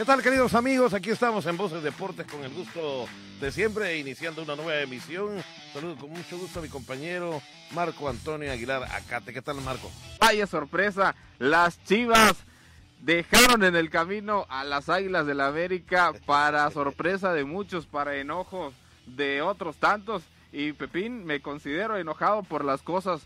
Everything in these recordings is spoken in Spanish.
¿Qué tal, queridos amigos? Aquí estamos en Voces Deportes con el gusto de siempre, iniciando una nueva emisión. Saludo con mucho gusto a mi compañero Marco Antonio Aguilar Acate. ¿Qué tal, Marco? Vaya sorpresa, las Chivas dejaron en el camino a las Águilas del la América para sorpresa de muchos, para enojos de otros tantos. Y Pepín, me considero enojado por las cosas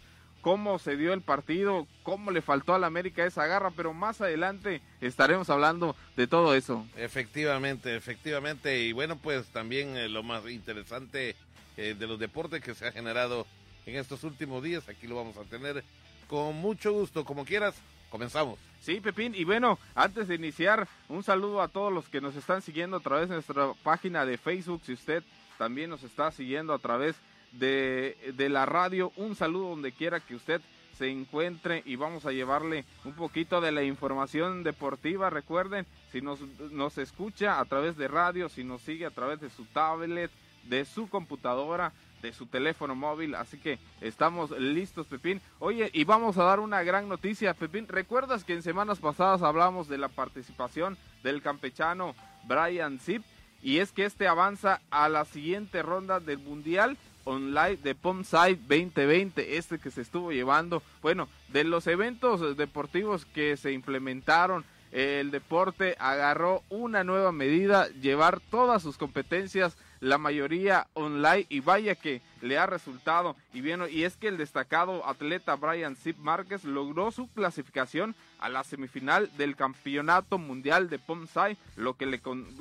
cómo se dio el partido, cómo le faltó al América esa garra, pero más adelante estaremos hablando de todo eso. Efectivamente, efectivamente, y bueno, pues también eh, lo más interesante eh, de los deportes que se ha generado en estos últimos días, aquí lo vamos a tener con mucho gusto, como quieras, comenzamos. Sí, Pepín, y bueno, antes de iniciar, un saludo a todos los que nos están siguiendo a través de nuestra página de Facebook, si usted también nos está siguiendo a través de de, de la radio. Un saludo donde quiera que usted se encuentre y vamos a llevarle un poquito de la información deportiva. Recuerden, si nos, nos escucha a través de radio, si nos sigue a través de su tablet, de su computadora, de su teléfono móvil. Así que estamos listos, Pepín. Oye, y vamos a dar una gran noticia, Pepín. ¿Recuerdas que en semanas pasadas hablamos de la participación del campechano Brian Zip? Y es que este avanza a la siguiente ronda del Mundial online de POMSIDE 2020, este que se estuvo llevando, bueno, de los eventos deportivos que se implementaron, el deporte agarró una nueva medida, llevar todas sus competencias, la mayoría online, y vaya que le ha resultado. Y bien, y es que el destacado atleta Brian Zip Márquez logró su clasificación a la semifinal del Campeonato Mundial de POMSIDE, lo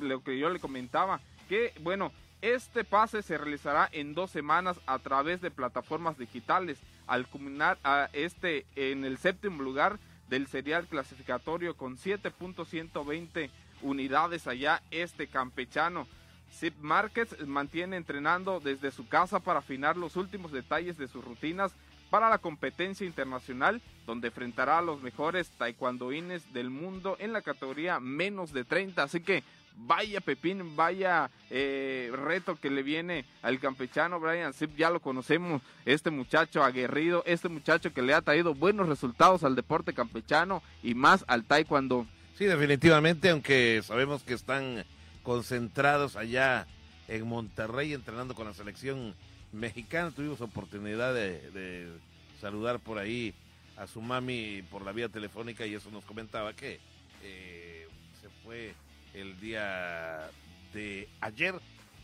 lo que yo le comentaba, que bueno, este pase se realizará en dos semanas a través de plataformas digitales, al culminar a este en el séptimo lugar del serial clasificatorio con 7.120 unidades allá este campechano. Zip Márquez mantiene entrenando desde su casa para afinar los últimos detalles de sus rutinas para la competencia internacional, donde enfrentará a los mejores taekwondoines del mundo en la categoría menos de 30. Así que vaya Pepín, vaya eh, reto que le viene al campechano Brian Zip, ya lo conocemos, este muchacho aguerrido, este muchacho que le ha traído buenos resultados al deporte campechano y más al taekwondo. Sí, definitivamente, aunque sabemos que están concentrados allá en Monterrey entrenando con la selección mexicana, tuvimos oportunidad de, saludar por ahí a su mami por la vía telefónica y eso nos comentaba que eh, se fue el día de ayer,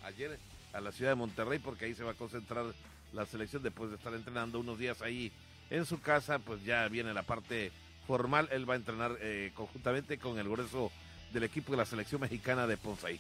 ayer a la ciudad de Monterrey, porque ahí se va a concentrar la selección después de estar entrenando unos días ahí en su casa, pues ya viene la parte formal, él va a entrenar eh, conjuntamente con el grueso del equipo de la selección mexicana de Ponce.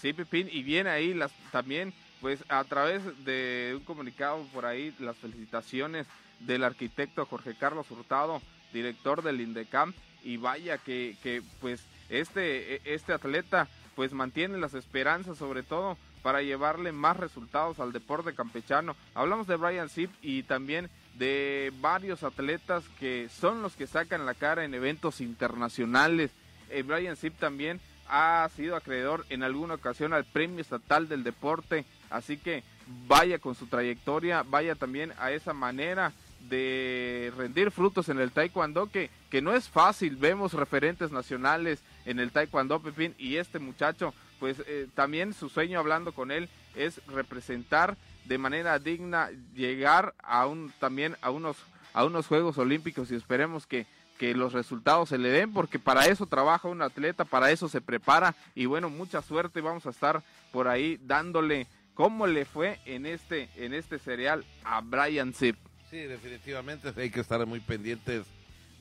Sí, Pipín, y viene ahí las, también, pues a través de un comunicado por ahí, las felicitaciones del arquitecto Jorge Carlos Hurtado, director del INDECAM, y vaya que, que pues este, e, este atleta pues mantiene las esperanzas sobre todo para llevarle más resultados al deporte campechano. Hablamos de Brian Zip y también de varios atletas que son los que sacan la cara en eventos internacionales. Eh, Brian Zip también ha sido acreedor en alguna ocasión al Premio Estatal del Deporte, así que vaya con su trayectoria, vaya también a esa manera de rendir frutos en el taekwondo que, que no es fácil, vemos referentes nacionales en el taekwondo Pepín y este muchacho pues eh, también su sueño hablando con él es representar de manera digna llegar a un también a unos a unos Juegos Olímpicos y esperemos que que los resultados se le den porque para eso trabaja un atleta, para eso se prepara y bueno, mucha suerte, vamos a estar por ahí dándole cómo le fue en este en este serial a Brian Zip. Sí, definitivamente hay que estar muy pendientes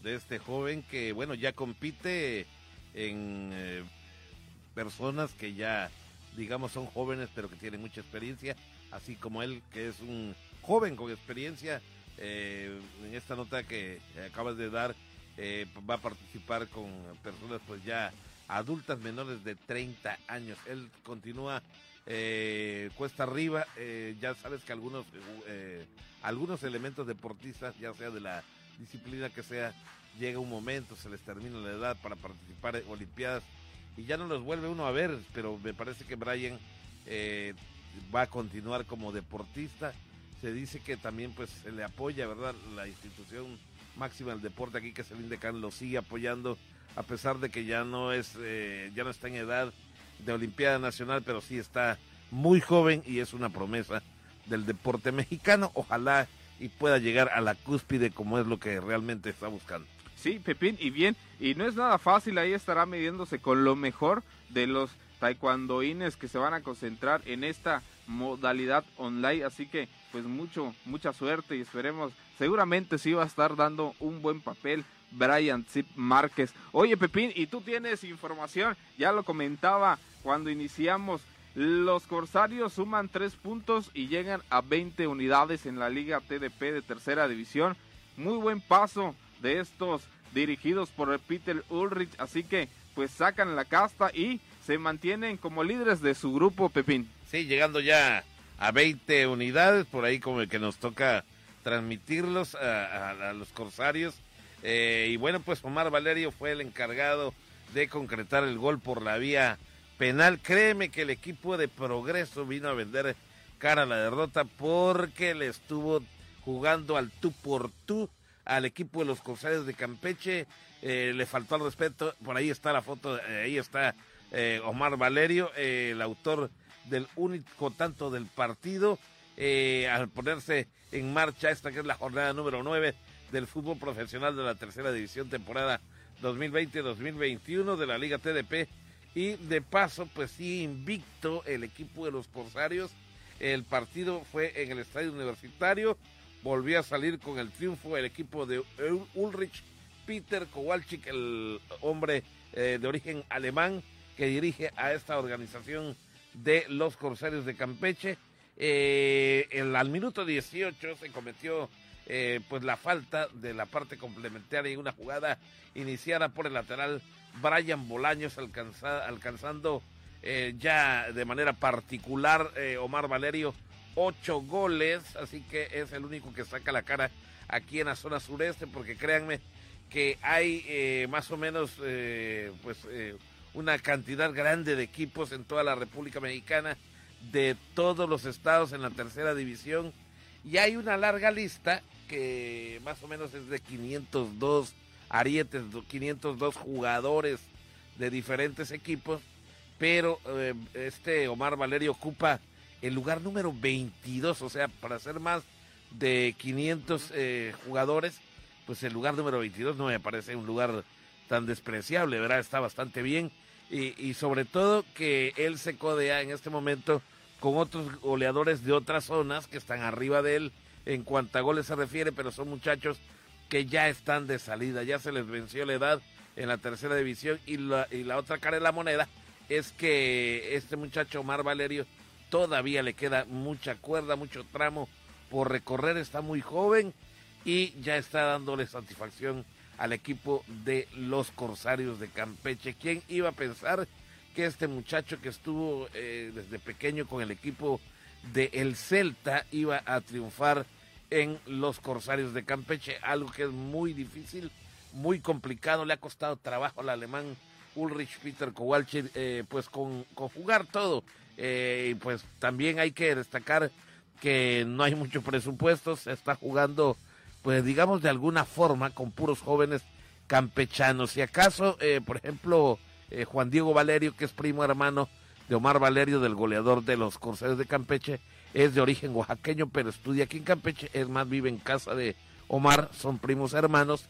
de este joven que, bueno, ya compite en eh, personas que ya, digamos, son jóvenes pero que tienen mucha experiencia, así como él que es un joven con experiencia. Eh, en esta nota que acabas de dar, eh, va a participar con personas pues ya adultas menores de 30 años. Él continúa eh, cuesta arriba, ya sabes que algunos, algunos elementos deportistas, ya sea de la disciplina que sea, llega un momento, se les termina la edad para participar en Olimpiadas y ya no los vuelve uno a ver, pero me parece que Brian va a continuar como deportista. Se dice que también pues se le apoya, ¿verdad? La institución máxima del deporte aquí, que es el INDECAN, lo sigue apoyando a pesar de que ya no es, eh, ya no está en edad de Olimpiada Nacional, pero sí está muy joven y es una promesa del deporte mexicano. Ojalá y pueda llegar a la cúspide como es lo que realmente está buscando. Sí, Pepín, y bien, y no es nada fácil, ahí estará midiéndose con lo mejor de los taekwondoines que se van a concentrar en esta modalidad online, así que pues mucho, mucha suerte y esperemos, seguramente sí va a estar dando un buen papel Brian Zip Márquez. Oye Pepín, y tú tienes información, ya lo comentaba cuando iniciamos, los Corsarios suman tres puntos y llegan a 20 unidades en la Liga TDP de tercera división. Muy buen paso de estos dirigidos por Peter Ulrich, así que pues sacan la casta y se mantienen como líderes de su grupo, Pepín. Sí, llegando ya a 20 unidades, por ahí como el que nos toca transmitirlos a, los Corsarios. Eh, y bueno, pues Omar Valerio fue el encargado de concretar el gol por la vía penal. Créeme que el equipo de Progreso vino a vender cara a la derrota porque le estuvo jugando al tú por tú al equipo de los Corsarios de Campeche. Eh, le faltó el respeto. Por ahí está la foto, eh, ahí está eh, Omar Valerio, el autor del único tanto del partido, al ponerse en marcha esta que es la jornada número 9 del fútbol profesional de la tercera división temporada 2020-2021 de la Liga TDP. Y de paso, pues sí, invicto el equipo de los Corsarios. El partido fue en el estadio universitario volvió a salir con el triunfo el equipo de Ulrich Peter Kowalczyk, el hombre eh, de origen alemán que dirige a esta organización de los Corsarios de Campeche. Eh, al minuto 18 se cometió eh, pues la falta de la parte complementaria y una jugada iniciada por el lateral Brian Bolaños alcanzando ya de manera particular Omar Valerio ocho goles, así que es el único que saca la cara aquí en la zona sureste, porque créanme que hay eh, más o menos eh, pues eh, una cantidad grande de equipos en toda la República Mexicana, de todos los estados en la tercera división, y hay una larga lista que más o menos es de 502 arietes, 502 jugadores de diferentes equipos, pero este Omar Valerio ocupa el lugar número 22, o sea, para ser más de 500 eh, jugadores, pues el lugar número 22 no me parece un lugar tan despreciable, ¿verdad? Está bastante bien y, y sobre todo que él se codea en este momento con otros goleadores de otras zonas que están arriba de él en cuanto a goles se refiere, pero son muchachos que ya están de salida, ya se les venció la edad en la tercera división y la, y la otra cara de la moneda es que este muchacho Omar Valerio todavía le queda mucha cuerda, mucho tramo por recorrer, está muy joven y ya está dándole satisfacción al equipo de los Corsarios de Campeche. ¿Quién iba a pensar que este muchacho que estuvo eh, desde pequeño con el equipo de el Celta iba a triunfar en los Corsarios de Campeche? Algo que es muy difícil, muy complicado, le ha costado trabajo al alemán Ulrich Peter Kowalczyk, eh, pues con, con jugar todo eh, y pues también hay que destacar que no hay mucho presupuesto, se está jugando, pues digamos de alguna forma, con puros jóvenes campechanos. Si acaso, eh, por ejemplo, eh, Juan Diego Valerio, que es primo hermano de Omar Valerio, del goleador de los Corsarios de Campeche, es de origen oaxaqueño, pero estudia aquí en Campeche, es más, vive en casa de Omar, son primos hermanos.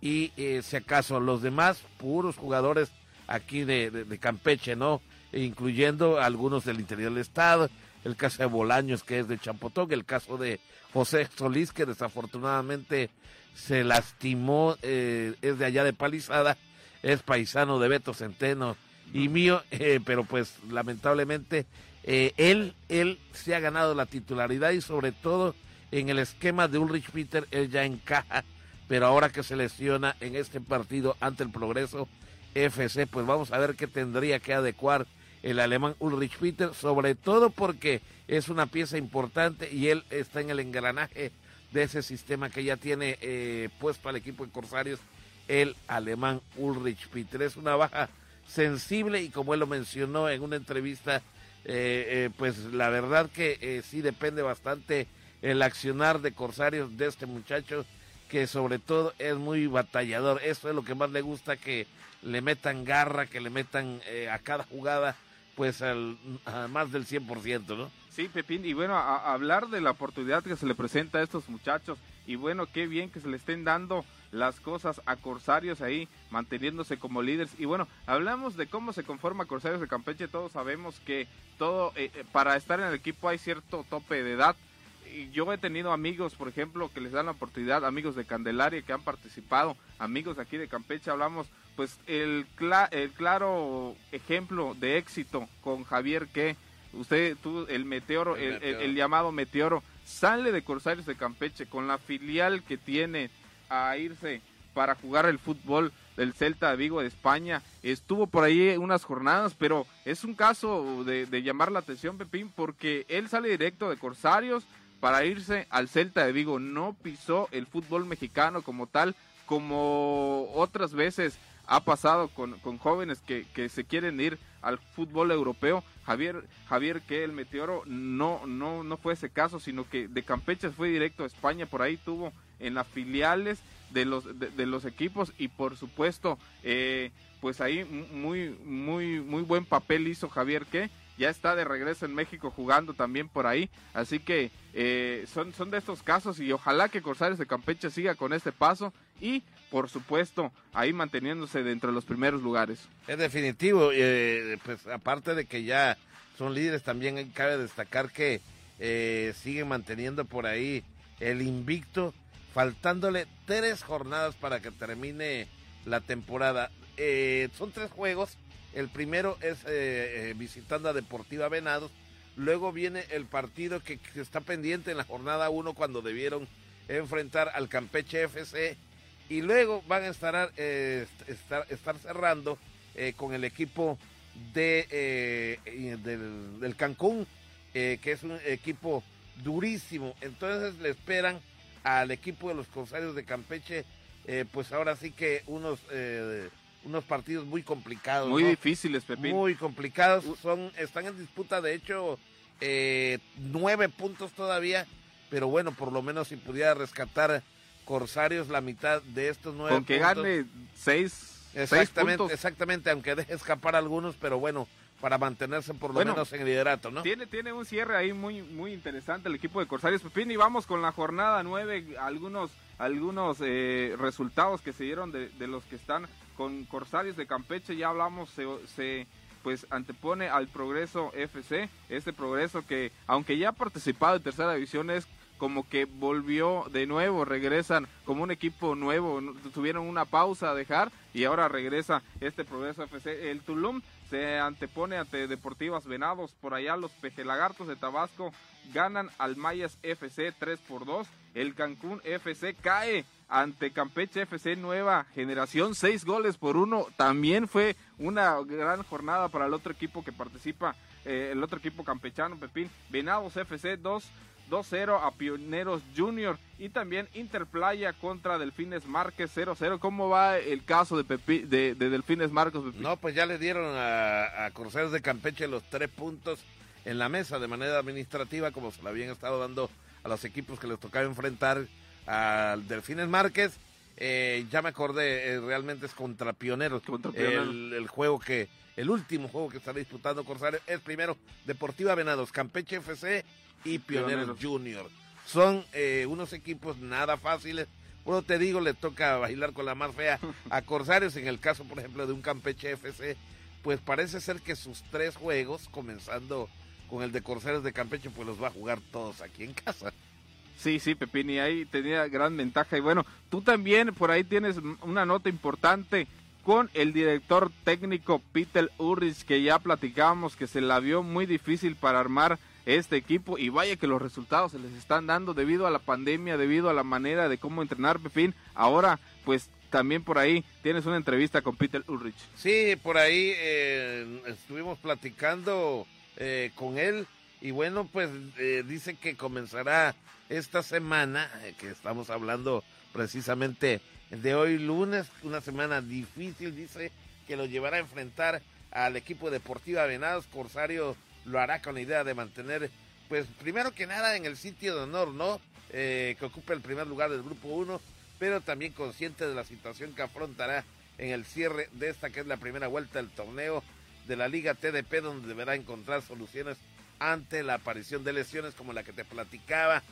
Y si acaso los demás, puros jugadores aquí de Campeche, ¿no? Incluyendo algunos del interior del estado, el caso de Bolaños que es de Champotón, el caso de José Solís que desafortunadamente se lastimó, eh, es de allá de Palizada, es paisano de Beto Centeno y mío, eh, pero pues lamentablemente eh, él, él se ha ganado la titularidad y sobre todo en el esquema de Ulrich Peter, él ya encaja, pero ahora que se lesiona en este partido ante el Progreso FC, pues vamos a ver qué tendría que adecuar el alemán Ulrich Peter, sobre todo porque es una pieza importante y él está en el engranaje de ese sistema que ya tiene eh, puesto al equipo de Corsarios, el alemán Ulrich Peter. Es una baja sensible y como él lo mencionó en una entrevista, eh, eh, pues la verdad que sí depende bastante el accionar de Corsarios de este muchacho que sobre todo es muy batallador. Eso es lo que más le gusta, que le metan garra, que le metan eh, a cada jugada, pues al, a más del 100%, ¿no? Sí, Pepín, y bueno, a, hablar de la oportunidad que se le presenta a estos muchachos, y bueno, qué bien que se le estén dando las cosas a Corsarios ahí, manteniéndose como líderes. Y bueno, hablamos de cómo se conforma Corsarios de Campeche, todos sabemos que todo, eh, eh, para estar en el equipo hay cierto tope de edad, yo he tenido amigos, por ejemplo, que les dan la oportunidad, amigos de Candelaria que han participado, amigos aquí de Campeche, hablamos, pues el, el claro ejemplo de éxito con Javier que usted, tú, el meteoro, el, llamado meteoro, sale de Corsarios de Campeche con la filial que tiene a irse para jugar el fútbol del Celta de Vigo de España. Estuvo por ahí unas jornadas, pero es un caso de, de llamar la atención, Pepín, porque él sale directo de Corsarios, para irse al Celta de Vigo. No pisó el fútbol mexicano como tal, como otras veces ha pasado con, jóvenes que, que, se quieren ir al fútbol europeo. Javier, Javier que el Meteoro no, no, no fue ese caso, sino que de Campeche fue directo a España, por ahí tuvo en las filiales de los, de, los equipos y por supuesto, eh, pues ahí muy, muy, muy buen papel hizo Javier que ya está de regreso en México jugando también por ahí. Así que eh, son, son de estos casos y ojalá que Corsarios de Campeche siga con este paso y por supuesto ahí manteniéndose de los primeros lugares. Es definitivo, eh, pues aparte de que ya son líderes, también cabe destacar que eh, siguen manteniendo por ahí el invicto, faltándole tres jornadas para que termine la temporada. son tres juegos el primero es eh, eh, visitando a Deportiva Venados. Luego viene el partido que, está pendiente en la jornada 1 cuando debieron enfrentar al Campeche FC. Y luego van a estar, eh, estar, cerrando con el equipo de, del, del, Cancún, que es un equipo durísimo. Entonces le esperan al equipo de los Corsarios de Campeche, pues ahora sí que unos unos partidos muy complicados. Muy difíciles, Pepín. Muy complicados. Son, están en disputa, de hecho, eh, nueve puntos todavía. Pero bueno, por lo menos si pudiera rescatar Corsarios la mitad de estos nueve Con que gane seis, exactamente, Exactamente, aunque deje escapar algunos, pero bueno, para mantenerse por lo menos en liderato, ¿no? Tiene, tiene un cierre ahí muy, muy interesante el equipo de Corsarios Pepín y vamos con la jornada nueve, algunos, algunos eh, resultados que se dieron de, de los que están con Corsarios de Campeche ya hablamos, se, pues antepone al Progreso FC, este Progreso que aunque ya ha participado en tercera división es como que volvió de nuevo, regresan como un equipo nuevo, tuvieron una pausa a dejar y ahora regresa este Progreso FC. El Tulum se antepone ante Deportivas Venados, por allá los Pejelagartos de Tabasco ganan al Mayas FC 3 por 2, el Cancún FC cae ante Campeche FC Nueva Generación, seis goles por uno. También fue una gran jornada para el otro equipo que participa, eh, el otro equipo campechano, Pepín. Venados FC 2. 2-0 a Pioneros Junior y también Interplaya contra Delfines Márquez 0-0. ¿Cómo va el caso de, Pepi, de, Delfines Márquez? No, pues ya le dieron a, a Cruceros de Campeche los tres puntos en la mesa de manera administrativa, como se lo habían estado dando a los equipos que les tocaba enfrentar al Delfines Márquez. Eh, ya me acordé, eh, realmente es contra Pioneros. El, juego que, el último juego que está disputando Corsario es primero Deportiva Venados, Campeche FC y Pioneros, Junior. Son eh, unos equipos nada fáciles. Bueno, te digo, le toca bailar con la más fea a Corsarios. En el caso, por ejemplo, de un Campeche FC, pues parece ser que sus tres juegos, comenzando con el de Corsarios de Campeche, pues los va a jugar todos aquí en casa. Sí, sí, Pepini, ahí tenía gran ventaja. Y bueno, tú también por ahí tienes una nota importante con el director técnico Peter Urrich, que ya platicábamos que se la vio muy difícil para armar este equipo. Y vaya que los resultados se les están dando debido a la pandemia, debido a la manera de cómo entrenar, Pepín. Ahora, pues también por ahí tienes una entrevista con Peter Ulrich. Sí, por ahí eh, estuvimos platicando eh, con él y bueno, pues eh, dice que comenzará esta semana, eh, que estamos hablando precisamente de hoy lunes, una semana difícil, dice que lo llevará a enfrentar al equipo Deportiva Venados. Corsario lo hará con la idea de mantener, pues primero que nada en el sitio de honor, ¿no? Eh, que ocupa el primer lugar del grupo 1, pero también consciente de la situación que afrontará en el cierre de esta que es la primera vuelta del torneo de la Liga TDP, donde deberá encontrar soluciones ante la aparición de lesiones como la que te platicaba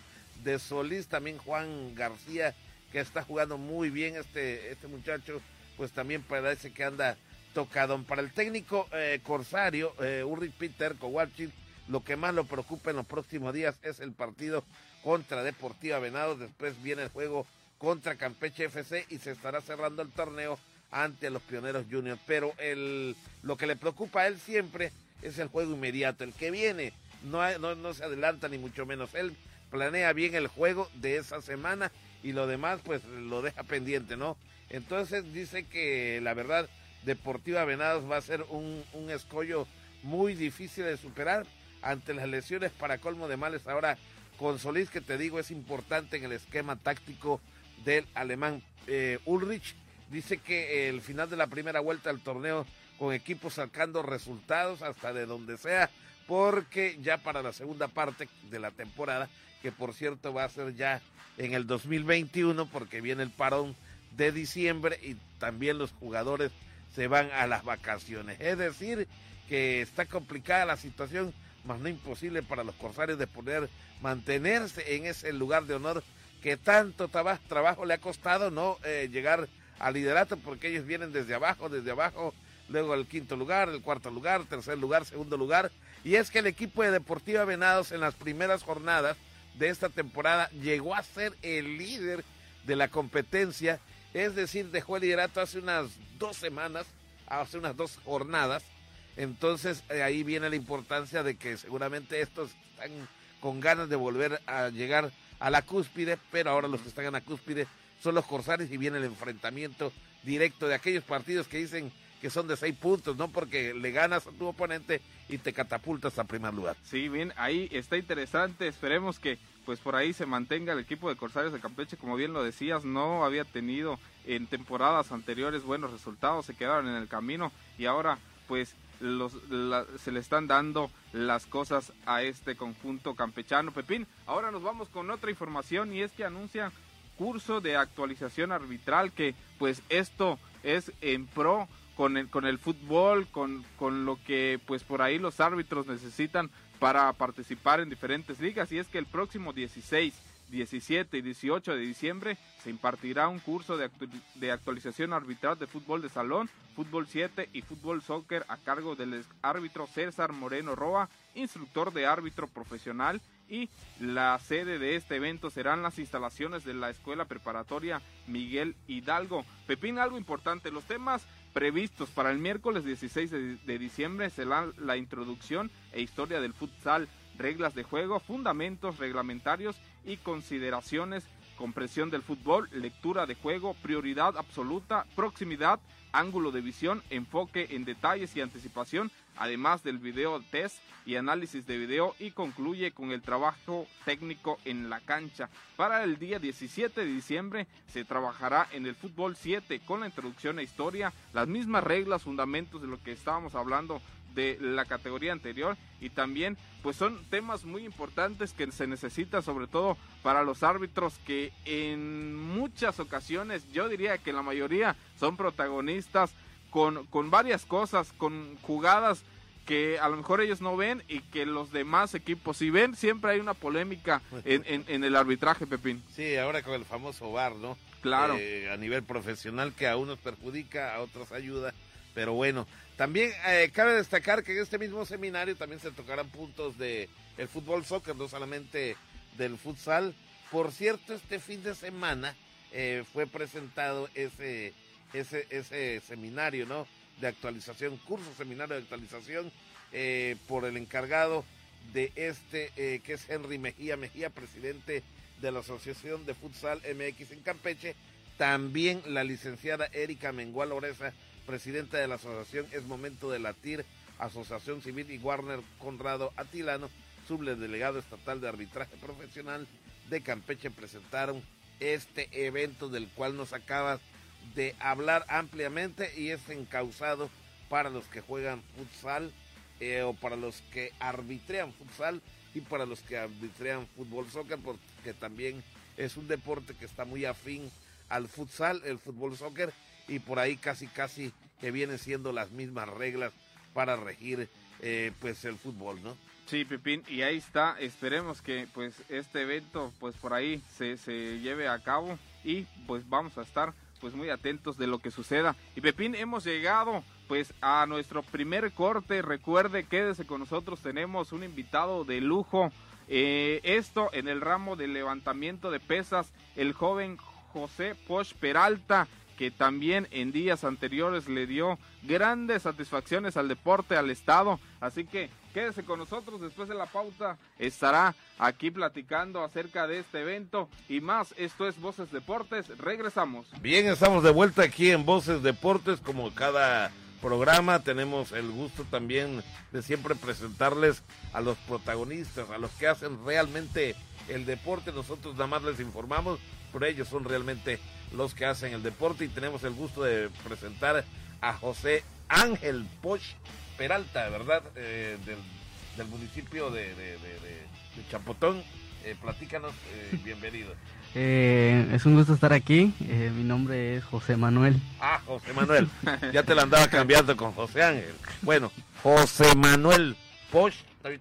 de Solís, también Juan García, que está jugando muy bien este, este muchacho, pues también parece que anda tocado. Para el técnico eh, corsario, eh, Peter Kowalczyk, lo que más lo preocupa en los próximos días es el partido contra Deportiva Venados, después viene el juego contra Campeche FC y se estará cerrando el torneo ante los Pioneros Juniors. Pero el, lo que le preocupa a él siempre es el juego inmediato, el que viene. No, no, no se adelanta ni mucho menos. Él planea bien el juego de esa semana y lo demás pues lo deja pendiente, ¿no? Entonces dice que la verdad Deportiva Venados va a ser un, un escollo muy difícil de superar ante las lesiones para colmo de males. Ahora con Solís que te digo es importante en el esquema táctico del alemán eh, Ulrich. Dice que el final de la primera vuelta del torneo con equipos sacando resultados hasta de donde sea, porque ya para la segunda parte de la temporada, que por cierto va a ser ya en el 2021, porque viene el parón de diciembre y también los jugadores se van a las vacaciones. Es decir, que está complicada la situación, más no imposible para los corsarios de poder mantenerse en ese lugar de honor que tanto trabajo le ha costado no eh, llegar al liderato porque ellos vienen desde abajo, desde abajo, luego el quinto lugar, el cuarto lugar, tercer lugar, segundo lugar. Y es que el equipo de Deportiva Venados en las primeras jornadas de esta temporada llegó a ser el líder de la competencia, es decir, dejó el liderato hace unas dos semanas, hace unas dos jornadas. Entonces eh, ahí viene la importancia de que seguramente estos están con ganas de volver a llegar a la cúspide, pero ahora los que están en la cúspide son los Corsarios y viene el enfrentamiento directo de aquellos partidos que dicen que son de seis puntos, ¿no? Porque le ganas a tu oponente y te catapultas a primer lugar. Sí, bien, ahí está interesante. Esperemos que pues por ahí se mantenga el equipo de Corsarios de Campeche, como bien lo decías, no había tenido en temporadas anteriores buenos resultados, se quedaron en el camino y ahora pues se le están dando las cosas a este conjunto campechano. Pepín, ahora nos vamos con otra información y es que anuncian curso de actualización arbitral que pues esto es en pro con el, con el fútbol, con, con lo que pues por ahí los árbitros necesitan para participar en diferentes ligas y es que el próximo 16 17 y 18 de diciembre se impartirá un curso de, de, actualización arbitral de fútbol de salón, fútbol 7 y fútbol soccer a cargo del árbitro César Moreno Roa, instructor de árbitro profesional y la sede de este evento serán las instalaciones de la Escuela Preparatoria Miguel Hidalgo. Pepín, algo importante, los temas previstos para el miércoles 16 de, diciembre serán la introducción e historia del futsal, reglas de juego, fundamentos reglamentarios y consideraciones, compresión del fútbol, lectura de juego, prioridad absoluta, proximidad, ángulo de visión, enfoque en detalles y anticipación, además del video test y análisis de video y concluye con el trabajo técnico en la cancha. Para el día 17 de diciembre se trabajará en el fútbol 7 con la introducción e historia, las mismas reglas, fundamentos de lo que estábamos hablando de la categoría anterior y también pues son temas muy importantes que se necesitan sobre todo para los árbitros que en muchas ocasiones yo diría que la mayoría son protagonistas con, con varias cosas, con jugadas que a lo mejor ellos no ven y que los demás equipos si ven, siempre hay una polémica en, en, el arbitraje, Pepín. Sí, ahora con el famoso VAR, ¿no? Claro. Eh, a nivel profesional que a unos perjudica, a otros ayuda, pero bueno, también eh, cabe destacar que en este mismo seminario también se tocarán puntos de el fútbol soccer, no solamente del futsal. Por cierto, este fin de semana eh, fue presentado ese, ese, ese seminario, ¿no? De actualización, curso seminario de actualización eh, por el encargado de este, que es Henry Mejía Mejía, presidente de la Asociación de Futsal MX en Campeche. También la licenciada Erika Mengual Oreza, presidenta de la asociación Es Momento de Latir, Asociación Civil y Warner Conrado Atilano, subdelegado estatal de arbitraje profesional de Campeche, presentaron este evento del cual nos acabas de hablar ampliamente y es encausado para los que juegan futsal eh, o para los que arbitrean futsal y para los que arbitrean fútbol soccer porque también es un deporte que está muy afín al futsal, el fútbol soccer, y por ahí casi casi que vienen siendo las mismas reglas para regir eh, pues el fútbol, ¿no? Sí, Pepín, y ahí está, esperemos que pues este evento pues por ahí se, se lleve a cabo y pues vamos a estar pues muy atentos de lo que suceda. Y Pepín, hemos llegado pues a nuestro primer corte, recuerde, quédese con nosotros, tenemos un invitado de lujo, eh, esto en el ramo de levantamiento de pesas, el joven José Poch Peralta, que también en días anteriores le dio grandes satisfacciones al deporte, al Estado. Así que quédese con nosotros después de la pauta. Estará aquí platicando acerca de este evento y más. Esto es Voces Deportes. Regresamos. Bien, estamos de vuelta aquí en Voces Deportes como cada programa. Tenemos el gusto también de siempre presentarles a los protagonistas, a los que hacen realmente el deporte. Nosotros nada más les informamos, pero ellos son realmente los que hacen el deporte y tenemos el gusto de presentar a José Ángel Poch Peralta, ¿verdad? Eh, del, municipio de, de, Chapotón. Eh, platícanos, eh, bienvenido. es un gusto estar aquí. mi nombre es José Manuel. Ah, José Manuel. ya te la andaba cambiando con José Ángel. Bueno, José Manuel Poch,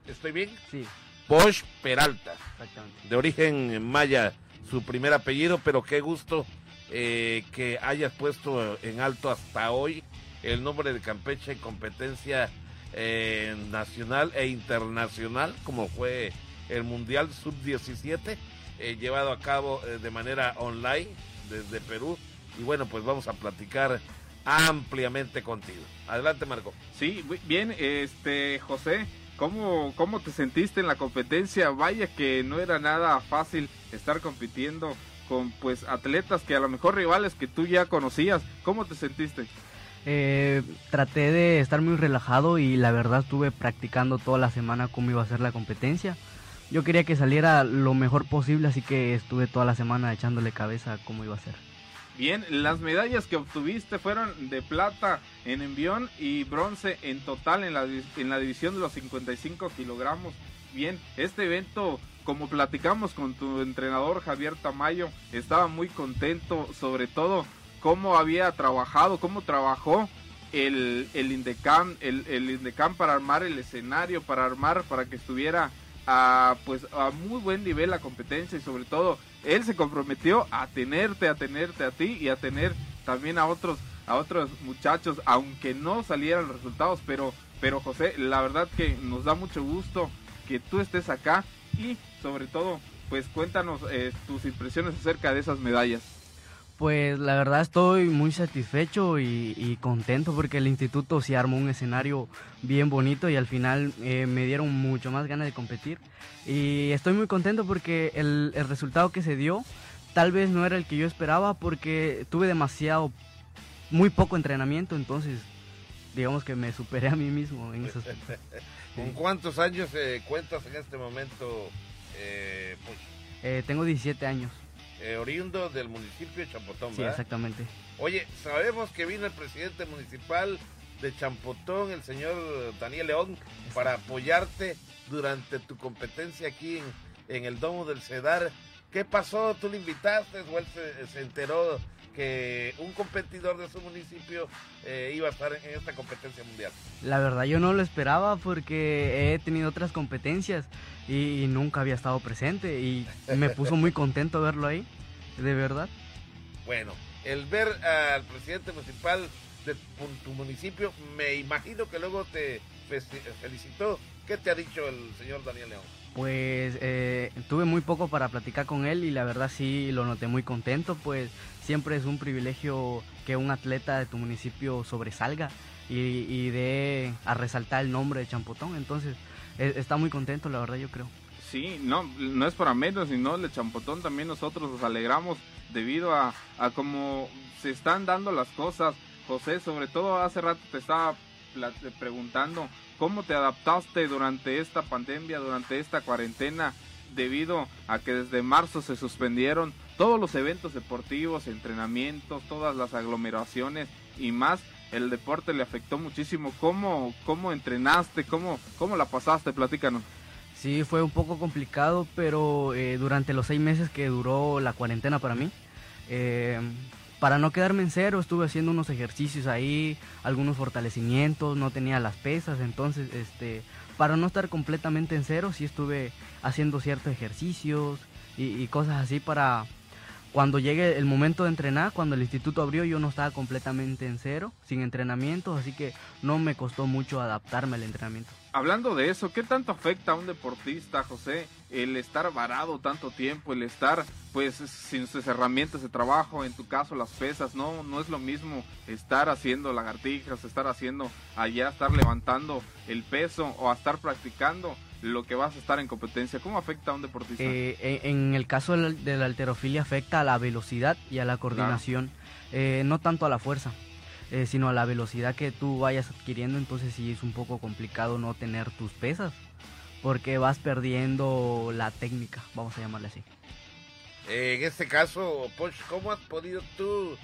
¿estoy bien? Sí. Poch Peralta. Exactamente. De origen maya, su primer apellido, pero qué gusto que hayas puesto en alto hasta hoy el nombre de Campeche en competencia eh, nacional e internacional, como fue el Mundial Sub-17, eh, llevado a cabo de manera online desde Perú. Y bueno, pues vamos a platicar ampliamente contigo. Adelante, Marco. Sí, bien, este José, ¿cómo, ¿cómo te sentiste en la competencia? Vaya que no era nada fácil estar compitiendo con pues atletas que a lo mejor rivales que tú ya conocías. ¿Cómo te sentiste? Eh, traté de estar muy relajado y la verdad estuve practicando toda la semana cómo iba a ser la competencia. Yo quería que saliera lo mejor posible, así que estuve toda la semana echándole cabeza a cómo iba a ser. Bien, las medallas que obtuviste fueron de plata en envión y bronce en total en la, en la división de los 55 kilogramos. Bien, este evento como platicamos con tu entrenador Javier Tamayo, estaba muy contento, sobre todo cómo había trabajado, cómo trabajó el, el Indecam, el, el Indecam para armar el escenario, para armar, para que estuviera a, pues, a muy buen nivel la competencia y sobre todo él se comprometió a tenerte, a tenerte a ti y a tener también a otros, a otros muchachos, aunque no salieran resultados, pero, pero José, la verdad que nos da mucho gusto que tú estés acá y sobre todo, pues cuéntanos eh, tus impresiones acerca de esas medallas. Pues la verdad estoy muy satisfecho y, contento porque el instituto se armó un escenario bien bonito y al final eh, me dieron mucho más ganas de competir. Y estoy muy contento porque el, el, resultado que se dio tal vez no era el que yo esperaba porque tuve demasiado, muy poco entrenamiento, entonces digamos que me superé a mí mismo en esos... ¿Con cuántos años eh, cuentas en este momento? Eh, pues, eh, tengo 17 años. Eh, oriundo del municipio de Champotón, ¿verdad? Sí, exactamente. Oye, sabemos que vino el presidente municipal de Champotón, el señor Daniel León, para apoyarte durante tu competencia aquí en, el Domo del Cedar. ¿Qué pasó? ¿Tú le invitaste o él se enteró que un competidor de su municipio eh, iba a estar en esta competencia mundial? La verdad yo no lo esperaba porque he tenido otras competencias y, nunca había estado presente y me puso muy contento verlo ahí, de verdad. Bueno, el ver al presidente municipal de tu municipio, me imagino que luego te felicitó. ¿Qué te ha dicho el señor Daniel León? Pues eh, tuve muy poco para platicar con él y la verdad sí lo noté muy contento, pues siempre es un privilegio que un atleta de tu municipio sobresalga y, y dé a resaltar el nombre de Champotón, entonces e, está muy contento la verdad yo creo. Sí, no, no es para menos, sino el Champotón también nosotros nos alegramos debido a, a cómo se están dando las cosas. José, sobre todo hace rato te estaba preguntando ¿Cómo te adaptaste durante esta pandemia, durante esta cuarentena, debido a que desde marzo se suspendieron todos los eventos deportivos, entrenamientos, todas las aglomeraciones y más? El deporte le afectó muchísimo. ¿Cómo, cómo entrenaste? ¿Cómo, ¿Cómo la pasaste? Platícanos. Sí, fue un poco complicado, pero eh, durante los seis meses que duró la cuarentena para mí, Eh, para no quedarme en cero, estuve haciendo unos ejercicios ahí, algunos fortalecimientos, no tenía las pesas, entonces, este, para no estar completamente en cero, sí estuve haciendo ciertos ejercicios y cosas así para, cuando llegue el momento de entrenar, cuando el instituto abrió, yo no estaba completamente en cero, sin entrenamiento, así que no me costó mucho adaptarme al entrenamiento. Hablando de eso, ¿qué tanto afecta a un deportista, José, el estar varado tanto tiempo, el estar pues sin sus herramientas de trabajo, en tu caso las pesas, no, no es lo mismo estar haciendo lagartijas, estar haciendo allá, estar levantando el peso o estar practicando lo que vas a estar en competencia. ¿Cómo afecta a un deportista? Eh, en el caso de la alterofilia afecta a la velocidad y a la coordinación, eh, no tanto a la fuerza, eh, sino a la velocidad que tú vayas adquiriendo. Entonces sí es un poco complicado no tener tus pesas, porque vas perdiendo la técnica, vamos a llamarle así. en este caso, Poch, ¿cómo has podido tú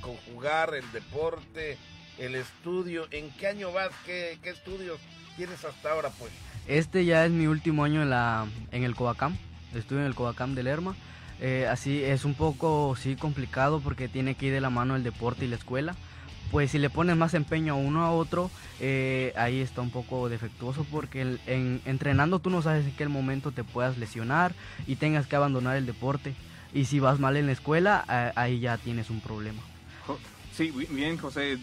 conjugar el deporte, el estudio? ¿En qué año vas? ¿Qué, qué estudios tienes hasta ahora, Poch? Este ya es mi último año en, la, en el Covacam. Estuve en el Covacam de Lerma. Eh, así es un poco sí complicado porque tiene que ir de la mano el deporte y la escuela. Pues si le pones más empeño a uno a otro, eh, ahí está un poco defectuoso porque en, entrenando tú no sabes en qué momento te puedas lesionar y tengas que abandonar el deporte. Y si vas mal en la escuela, ahí ya tienes un problema. Sí, bien José.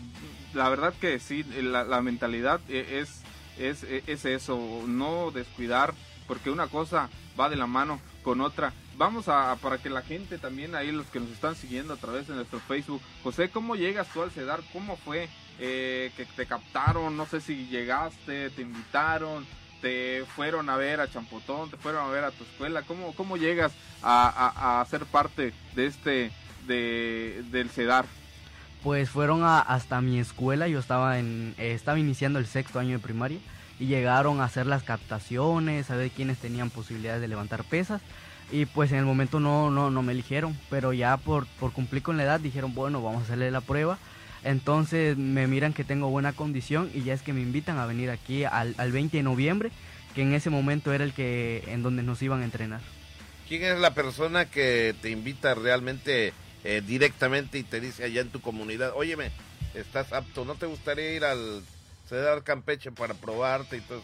La verdad que sí, la, mentalidad e, es es, es eso, no descuidar, porque una cosa va de la mano con otra. Vamos a, para que la gente también, ahí los que nos están siguiendo a través de nuestro Facebook, José, ¿cómo llegas tú al CEDAR? ¿Cómo fue eh, que te captaron? No sé si llegaste, te invitaron, te fueron a ver a Champotón, te fueron a ver a tu escuela. ¿Cómo, cómo llegas a, a, ser parte de este, de, del CEDAR? Pues fueron a, hasta mi escuela, yo estaba, en, eh, estaba iniciando el sexto año de primaria y llegaron a hacer las captaciones, a ver quiénes tenían posibilidades de levantar pesas y pues en el momento no, no, no me eligieron, pero ya por, por cumplir con la edad dijeron, bueno, vamos a hacerle la prueba. Entonces me miran que tengo buena condición y ya es que me invitan a venir aquí al, al 20 de noviembre, que en ese momento era el que en donde nos iban a entrenar. ¿Quién es la persona que te invita realmente eh, directamente y te dice allá en tu comunidad, óyeme, estás apto, ¿no te gustaría ir al Cedar Campeche para probarte y toda,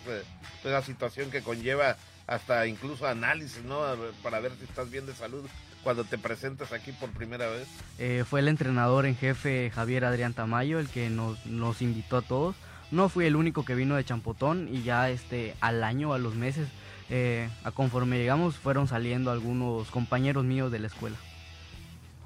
la situación que conlleva hasta incluso análisis, ¿no? Para ver si estás bien de salud cuando te presentas aquí por primera vez. Eh, fue el entrenador en jefe Javier Adrián Tamayo el que nos, nos invitó a todos. No fui el único que vino de Champotón y ya este al año, a los meses, eh, a conforme llegamos, fueron saliendo algunos compañeros míos de la escuela.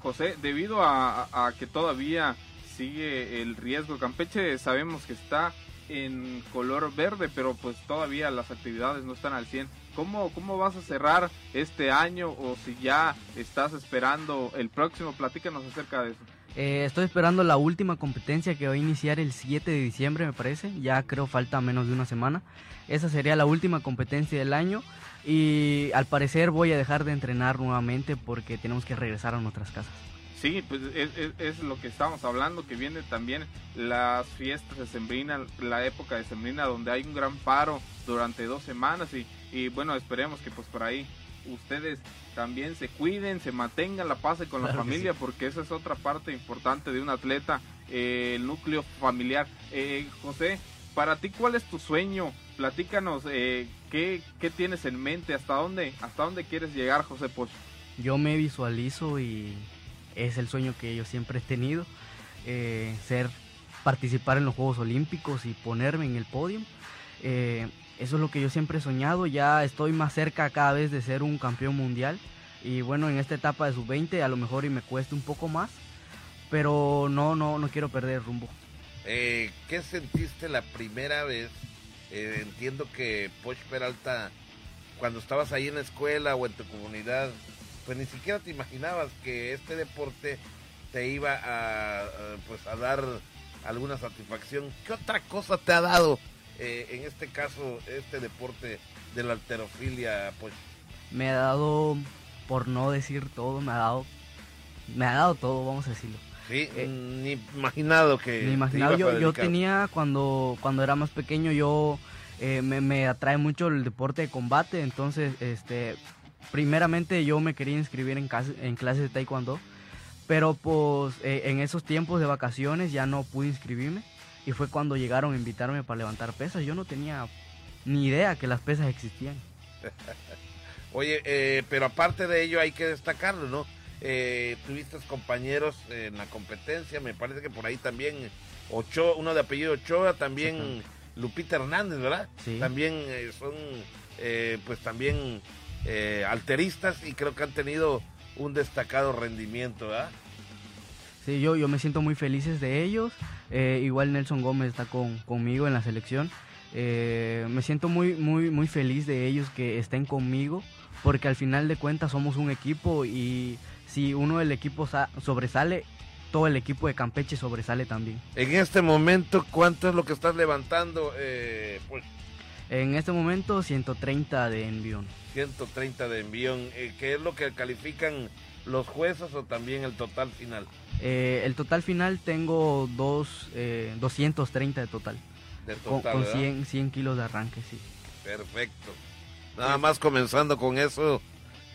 José, debido a, que todavía sigue el riesgo, Campeche sabemos que está en color verde, pero pues todavía las actividades no están al 100. ¿Cómo, ¿Cómo vas a cerrar este año o si ya estás esperando el próximo? Platícanos acerca de eso. Eh, estoy esperando la última competencia que va a iniciar el 7 de diciembre, me parece. Ya creo falta menos de una semana. Esa sería la última competencia del año. Y al parecer voy a dejar de entrenar nuevamente porque tenemos que regresar a nuestras casas. Sí, pues es, lo que estamos hablando, que viene también las fiestas de Sembrina, la época de Sembrina, donde hay un gran paro durante dos semanas y, y bueno, esperemos que pues por ahí ustedes también se cuiden, se mantengan la paz con la familia, porque esa es otra parte importante de un atleta, eh, el núcleo familiar. Eh, José, para ti, ¿cuál es tu sueño? Platícanos, eh, ¿qué, tienes en mente? ¿Hasta dónde, ¿Hasta dónde quieres llegar, José Poch? Yo me visualizo y es el sueño que yo siempre he tenido, eh, ser, participar en los Juegos Olímpicos y ponerme en el podio. Eh, eso es lo que yo siempre he soñado, ya estoy más cerca cada vez de ser un campeón mundial y bueno, en esta etapa de sub-20 a lo mejor y me cueste un poco más, pero no, no, no quiero perder el rumbo. Eh, ¿Qué sentiste la primera vez? Eh, entiendo que Poch Peralta, cuando estabas ahí en la escuela o en tu comunidad, pues ni siquiera te imaginabas que este deporte te iba a, pues a dar alguna satisfacción. ¿Qué otra cosa te ha dado eh, en este caso este deporte de la alterofilia? Pues me ha dado, por no decir todo, me ha dado, me ha dado todo, vamos a decirlo. Sí, eh, ni imaginado que. Ni imaginado. yo, yo tenía, cuando, cuando era más pequeño, yo eh, me, me, atrae mucho el deporte de combate. Entonces, este primeramente yo me quería inscribir en, clase, en clases de taekwondo. Pero pues eh, en esos tiempos de vacaciones ya no pude inscribirme y fue cuando llegaron a invitarme para levantar pesas. Yo no tenía ni idea que las pesas existían. Oye, eh, pero aparte de ello hay que destacarlo, ¿no? Eh, tuviste compañeros en la competencia, me parece que por ahí también Ochoa, uno de apellido Ochoa, también Lupita Hernández, ¿verdad? Sí. También eh, son, eh, pues también eh, alteristas y creo que han tenido un destacado rendimiento, ¿verdad? Sí, yo, yo me siento muy felices de ellos. Eh, igual Nelson Gómez está con, conmigo en la selección. Eh, me siento muy, muy, muy feliz de ellos que estén conmigo, porque al final de cuentas somos un equipo y si uno del equipo sa- sobresale, todo el equipo de Campeche sobresale también. En este momento, ¿cuánto es lo que estás levantando? Eh, pues En este momento 130 de envión. 130 de envión. Eh, ¿Qué es lo que califican los jueces o también el total final? Eh, el total final tengo dos, eh, 230 de total, De con, total, con ¿verdad? 100, 100 kilos de arranque, sí. Perfecto. Nada más comenzando con eso,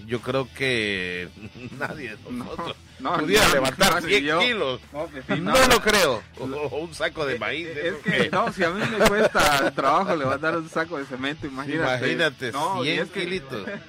yo creo que nadie de nosotros no, pudiera no, levantar casi 100 yo. kilos. No, que No, no. lo creo. O, o un saco de maíz. Es eso que, no, si a mí me cuesta trabajo levantar un saco de cemento, imagínate. Imagínate, No, y 100 es que- kilitos.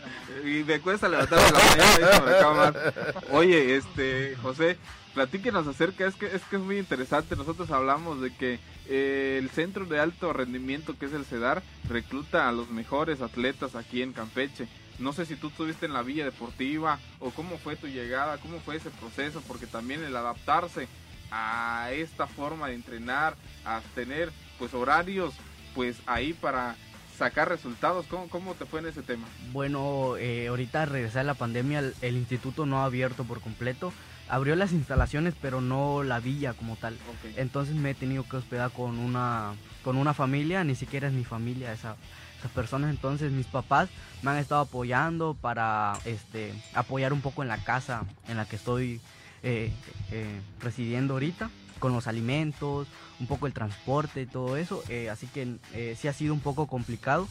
Y me cuesta levantar la mañana, y me. Oye, este, José, platíquenos acerca, es que, es que es muy interesante. Nosotros hablamos de que eh, el centro de alto rendimiento, que es el CEDAR, recluta a los mejores atletas aquí en Campeche. No sé si tú estuviste en la Villa Deportiva o cómo fue tu llegada, cómo fue ese proceso, porque también el adaptarse a esta forma de entrenar, a tener pues horarios pues ahí para sacar resultados, ¿cómo, cómo te fue en ese tema? Bueno, eh, ahorita regresar la pandemia, el instituto no ha abierto por completo. Abrió las instalaciones, pero no la villa como tal. Entonces me he tenido que hospedar con una, con una familia, ni siquiera es mi familia esa, esas personas. Entonces mis papás me han estado apoyando para este, apoyar un poco en la casa en la que estoy eh, eh, residiendo ahorita, con los alimentos, un poco el transporte y todo eso. eh, así que eh, sí ha sido un poco complicado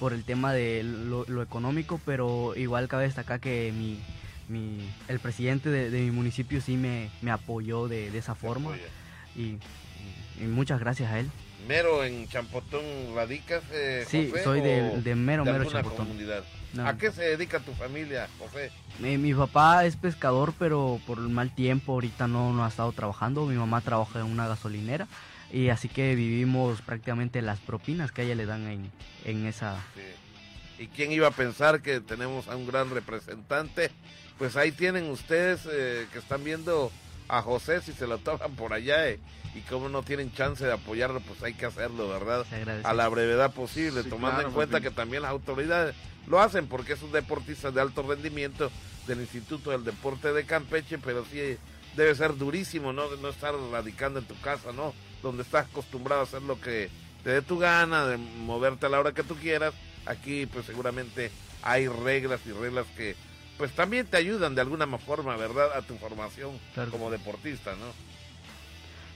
por el tema de lo, lo económico, pero igual cabe destacar que mi, mi, el presidente de, de mi municipio sí me, me apoyó de, de esa forma y, y- muchas gracias a él. Mero en Champotón radicas, eh, Sí, José, soy de, de mero, mero alguna Chapotón. comunidad? No. ¿A qué se dedica tu familia, José? Mi, mi papá es pescador, pero por el mal tiempo ahorita no, no ha estado trabajando. Mi mamá trabaja en una gasolinera y así que vivimos prácticamente las propinas que a ella le dan en, en esa... Sí. ¿Y quién iba a pensar que tenemos a un gran representante? Pues ahí tienen ustedes eh, que están viendo a José, si se lo toman por allá eh, y como no tienen chance de apoyarlo, pues hay que hacerlo, ¿verdad? A la brevedad posible, Sí, tomando claro, en cuenta que también las autoridades lo hacen porque es un deportista de alto rendimiento del Instituto del Deporte de Campeche, pero sí eh, debe ser durísimo, ¿no? No estar radicando en tu casa, ¿no? Donde estás acostumbrado a hacer lo que te dé tu gana, de moverte a la hora que tú quieras. Aquí, pues seguramente hay reglas y reglas que, pues también te ayudan de alguna forma, ¿verdad? A tu formación Claro. como deportista, ¿no?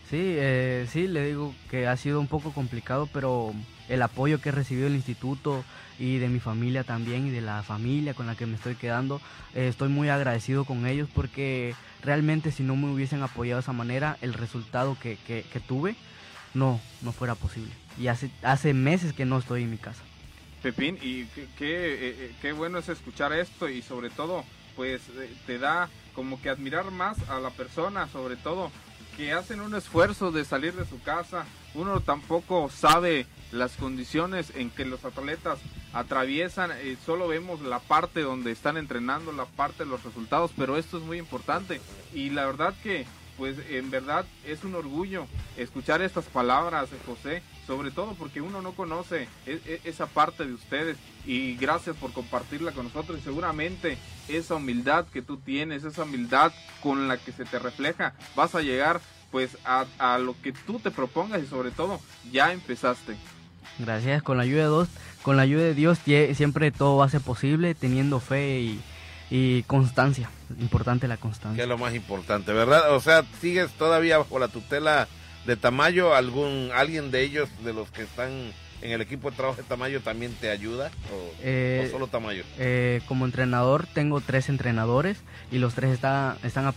Sí, eh, sí, le digo que ha sido un poco complicado, pero el apoyo que he recibido del instituto y de mi familia también y de la familia con la que me estoy quedando, eh, estoy muy agradecido con ellos porque realmente si no me hubiesen apoyado de esa manera, el resultado que, que, que tuve no, no fuera posible. Y hace, hace meses que no estoy en mi casa. Pepín, y qué, eh, eh, qué bueno es escuchar esto y sobre todo, pues eh, te da como que admirar más a la persona, sobre todo que hacen un esfuerzo de salir de su casa. Uno tampoco sabe las condiciones en que los atletas atraviesan, solo vemos la parte donde están entrenando, la parte de los resultados, pero esto es muy importante y la verdad que pues en verdad es un orgullo escuchar estas palabras, José, sobre todo porque uno no conoce e- e- esa parte de ustedes y gracias por compartirla con nosotros y seguramente esa humildad que tú tienes, esa humildad con la que se te refleja, vas a llegar pues a, a lo que tú te propongas y sobre todo ya empezaste. Gracias, con la ayuda de Dios, con la ayuda de Dios siempre todo va a ser posible teniendo fe y, y constancia. Importante la que constancia. es lo más importante, ¿verdad? O sea, sigues todavía bajo la tutela de Tamayo, algún alguien de ellos de los que están en el equipo de trabajo de Tamayo también te ayuda o, Eh, o solo Tamayo? Eh, como entrenador tengo tres entrenadores y los tres está- están al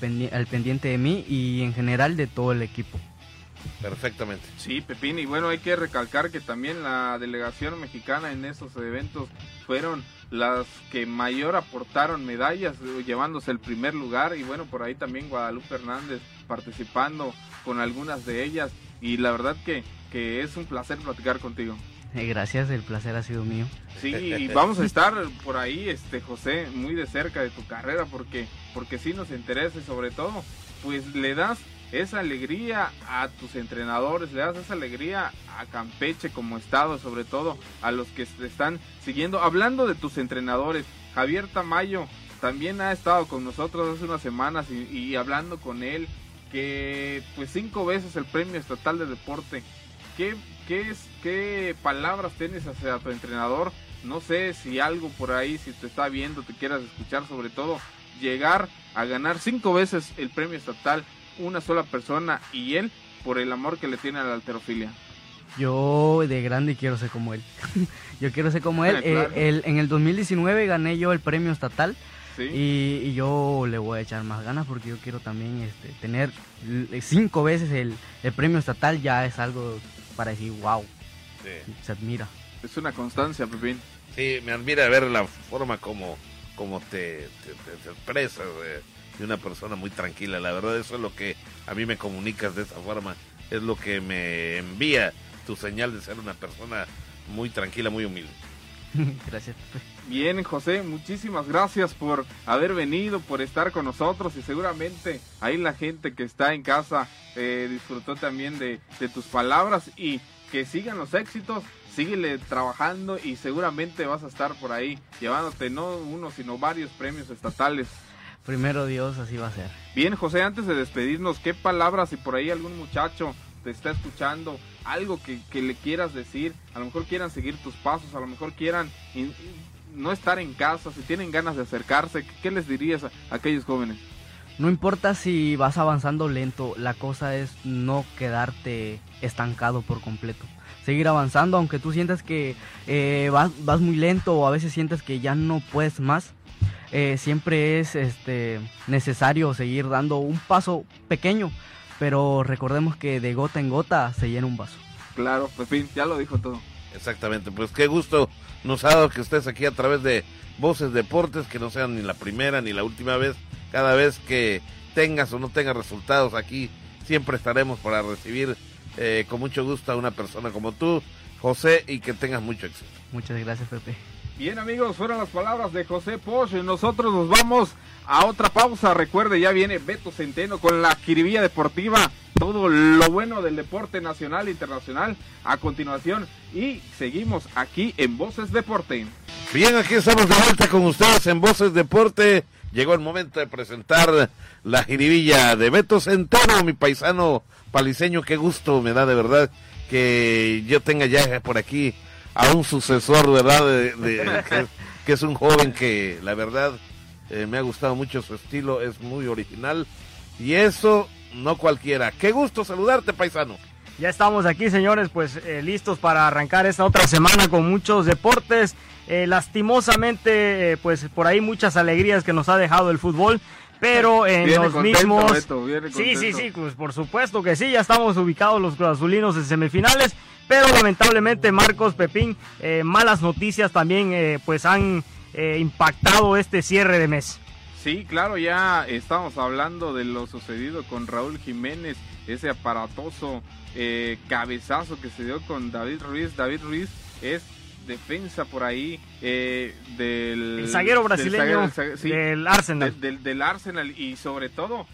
pendiente de mí y en general de todo el equipo. Perfectamente. Sí, Pepín, y bueno, hay que recalcar que también la delegación mexicana en esos eventos fueron las que mayor aportaron medallas, llevándose el primer lugar, y bueno, por ahí también Guadalupe Hernández participando con algunas de ellas, y la verdad que, que es un placer platicar contigo. Eh, gracias, el placer ha sido mío. Sí, y vamos a estar por ahí, este José, muy de cerca de tu carrera, porque, porque sí nos interesa y sobre todo, pues le das esa alegría a tus entrenadores, le das esa alegría a Campeche como estado, sobre todo a los que te están siguiendo. Hablando de tus entrenadores, Javier Tamayo también ha estado con nosotros hace unas semanas y, y hablando con él, que pues cinco veces el premio estatal de deporte. ¿Qué, qué, es, ¿Qué palabras tienes hacia tu entrenador? No sé si algo por ahí, si te está viendo, te quieras escuchar, sobre todo llegar a ganar cinco veces el premio estatal una sola persona y él por el amor que le tiene a la alterofilia. Yo de grande quiero ser como él. yo quiero ser como él. Eh, Claro. el- en el 2019 gané yo el premio estatal ¿sí? y, y yo le voy a echar más ganas porque yo quiero también este, tener cinco veces el, el premio estatal. Ya es algo para decir, wow, Sí. se admira. Es una constancia, Pepín. Sí, me admira ver la forma como, como te, te, te- te expresas de, de una persona muy tranquila. La verdad, eso es lo que a mí me comunicas de esa forma. Es lo que me envía tu señal de ser una persona muy tranquila, muy humilde. Gracias. Bien, José, muchísimas gracias por haber venido, por estar con nosotros y seguramente ahí la gente que está en casa eh, disfrutó también de, de tus palabras y que sigan los éxitos, síguele trabajando y seguramente vas a estar por ahí llevándote no uno sino varios premios estatales. Primero Dios, así va a ser. Bien, José, antes de despedirnos, ¿qué palabras si por ahí algún muchacho te está escuchando, algo que, que le quieras decir? A lo mejor quieran seguir tus pasos, a lo mejor quieran in- no estar en casa, si tienen ganas de acercarse, ¿qué, les dirías a, aquellos jóvenes? No importa si vas avanzando lento, la cosa es no quedarte estancado por completo. Seguir avanzando, aunque tú sientas que eh, vas, vas muy lento o a veces sientas que ya no puedes más. eh, siempre es este, necesario seguir dando un paso pequeño, pero recordemos que de gota en gota se llena un vaso. Claro, Pepín, ya lo dijo todo. Exactamente, pues qué gusto nos ha dado que estés aquí a través de Voces Deportes, que no sean ni la primera ni la última vez. Cada vez que tengas o no tengas resultados aquí, siempre estaremos para recibir eh, con mucho gusto a una persona como tú, José, y que tengas mucho éxito. Muchas gracias, Pepe. Bien amigos, fueron las palabras de José Pocho y nosotros nos vamos a otra pausa. Recuerde, ya viene Beto Centeno con la Jiribilla Deportiva, todo lo bueno del deporte nacional e internacional a continuación y seguimos aquí en Voces Deporte. Bien, aquí estamos de vuelta con ustedes en Voces Deporte. Llegó el momento de presentar la jiribilla de Beto Centeno, mi paisano paliseño. Qué gusto me da de verdad que yo tenga ya por aquí a un sucesor, ¿verdad? Que es un joven que la verdad eh, me ha gustado mucho su estilo, es muy original. Y eso no cualquiera. Qué gusto saludarte, paisano. Ya estamos aquí, señores, pues eh, listos para arrancar esta otra semana con muchos deportes. Eh, lastimosamente, eh, pues por ahí muchas alegrías que nos ha dejado el fútbol, pero en Viene los contento, mismos... Beto, Sí, sí, sí, pues por supuesto que sí, ya estamos ubicados los azulinos en semifinales, pero lamentablemente Marcos Pepín, eh, malas noticias también eh, pues han impactado este cierre de mes. Sí, claro, ya estamos hablando de lo sucedido con Raúl Jiménez, ese aparatoso eh, cabezazo que se dio con David Ruiz. David Ruiz es defensa por ahí eh, del El zaguero brasileño del sí, del Arsenal. de- del, del Arsenal y sobre todo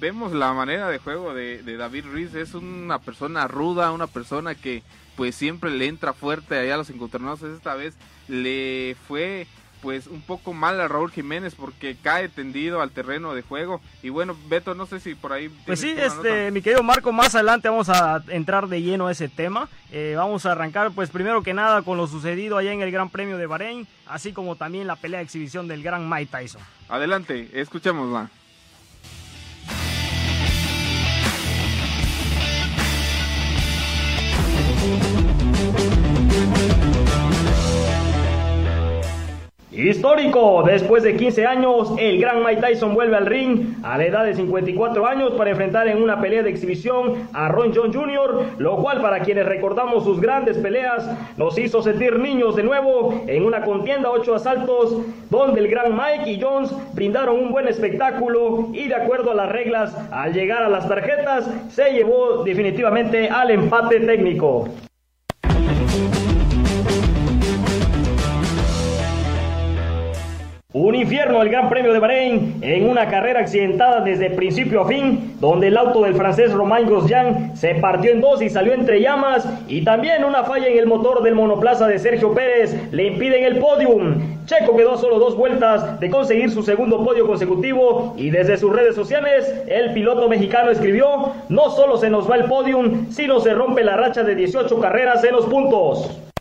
vemos la manera de juego de, de David Ruiz es una persona ruda una persona que pues siempre le entra fuerte allá a los encontronados esta vez le fue pues un poco mal a Raúl Jiménez porque cae tendido al terreno de juego y bueno Beto no sé si por ahí Pues sí, este, mi querido Marco, más adelante vamos a entrar de lleno a ese tema. Eh, vamos a arrancar, pues primero que nada, con lo sucedido allá en el Gran Premio de Bahrein, así como también la pelea de exhibición del gran Mike Tyson. adelante escuchémosla Histórico, después de 15 años, el gran Mike Tyson vuelve al ring a la edad de 54 años para enfrentar en una pelea de exhibición a Ron John Jr., lo cual para quienes recordamos sus grandes peleas nos hizo sentir niños de nuevo en una contienda 8 asaltos donde el gran Mike y Jones brindaron un buen espectáculo y de acuerdo a las reglas, al llegar a las tarjetas, se llevó definitivamente al empate técnico. Un infierno el Gran Premio de Bahrein en una carrera accidentada desde principio a fin, donde el auto del francés Romain Grosjean se partió en dos y salió entre llamas, y también una falla en el motor del monoplaza de Sergio Pérez le impiden el podium. Checo quedó a solo dos vueltas de conseguir su segundo podio consecutivo y desde sus redes sociales el piloto mexicano escribió, no solo se nos va el podium, sino se rompe la racha de 18 carreras en los puntos.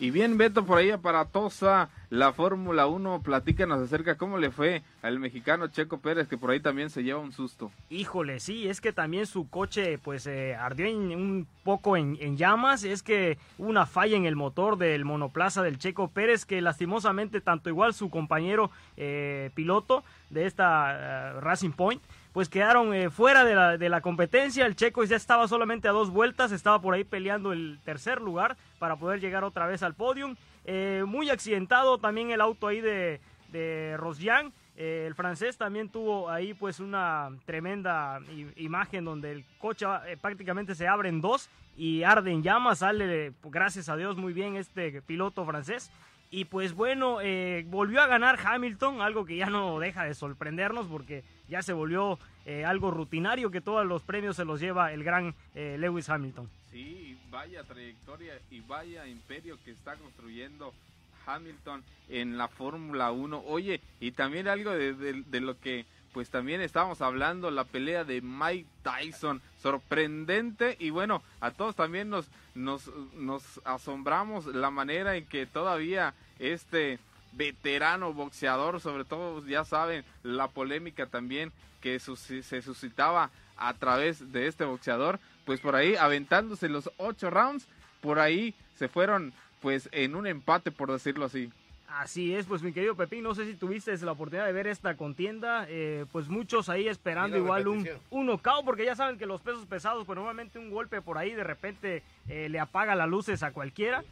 Y bien, Beto, por ahí aparatosa la Fórmula 1, platícanos acerca cómo le fue al mexicano Checo Pérez, que por ahí también se lleva un susto. Híjole, sí, es que también su coche pues eh, ardió un poco en, llamas, es que hubo una falla en el motor del monoplaza del Checo Pérez, que lastimosamente tanto igual su compañero eh, piloto de esta eh, Racing Point, pues quedaron eh, fuera de la, de la, competencia. El checo ya estaba solamente a dos vueltas, estaba por ahí peleando el tercer lugar para poder llegar otra vez al podium. Eh, muy accidentado también el auto ahí de, de Rosjan. Eh, el francés también tuvo ahí pues una tremenda imagen donde el coche prácticamente se abre en dos y arde en llamas. Sale, gracias a Dios, muy bien este piloto francés. Y pues bueno, volvió a ganar Hamilton, algo que ya no deja de sorprendernos porque ya se volvió eh, algo rutinario que todos los premios se los lleva el gran eh, Lewis Hamilton. Sí, vaya trayectoria y vaya imperio que está construyendo Hamilton en la Fórmula 1. Oye, y también algo de, lo que pues también estábamos hablando, la pelea de Mike Tyson, sorprendente y bueno, a todos también nos, nos, nos asombramos la manera en que todavía este veterano boxeador, sobre todo ya saben la polémica también que se suscitaba a través de este boxeador, pues por ahí aventándose los ocho rounds, por ahí se fueron pues en un empate por decirlo así. Así es, pues mi querido Pepín, no sé si tuviste la oportunidad de ver esta contienda, eh, pues muchos ahí esperando igual un, un knockout, porque ya saben que los pesos pesados, pues normalmente un golpe por ahí de repente eh, le apaga las luces a cualquiera,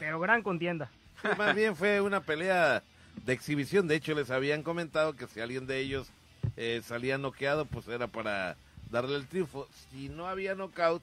pero gran contienda. más bien fue una pelea de exhibición, de hecho les habían comentado que si alguien de ellos eh, salía noqueado, pues era para darle el triunfo, si no había knockout,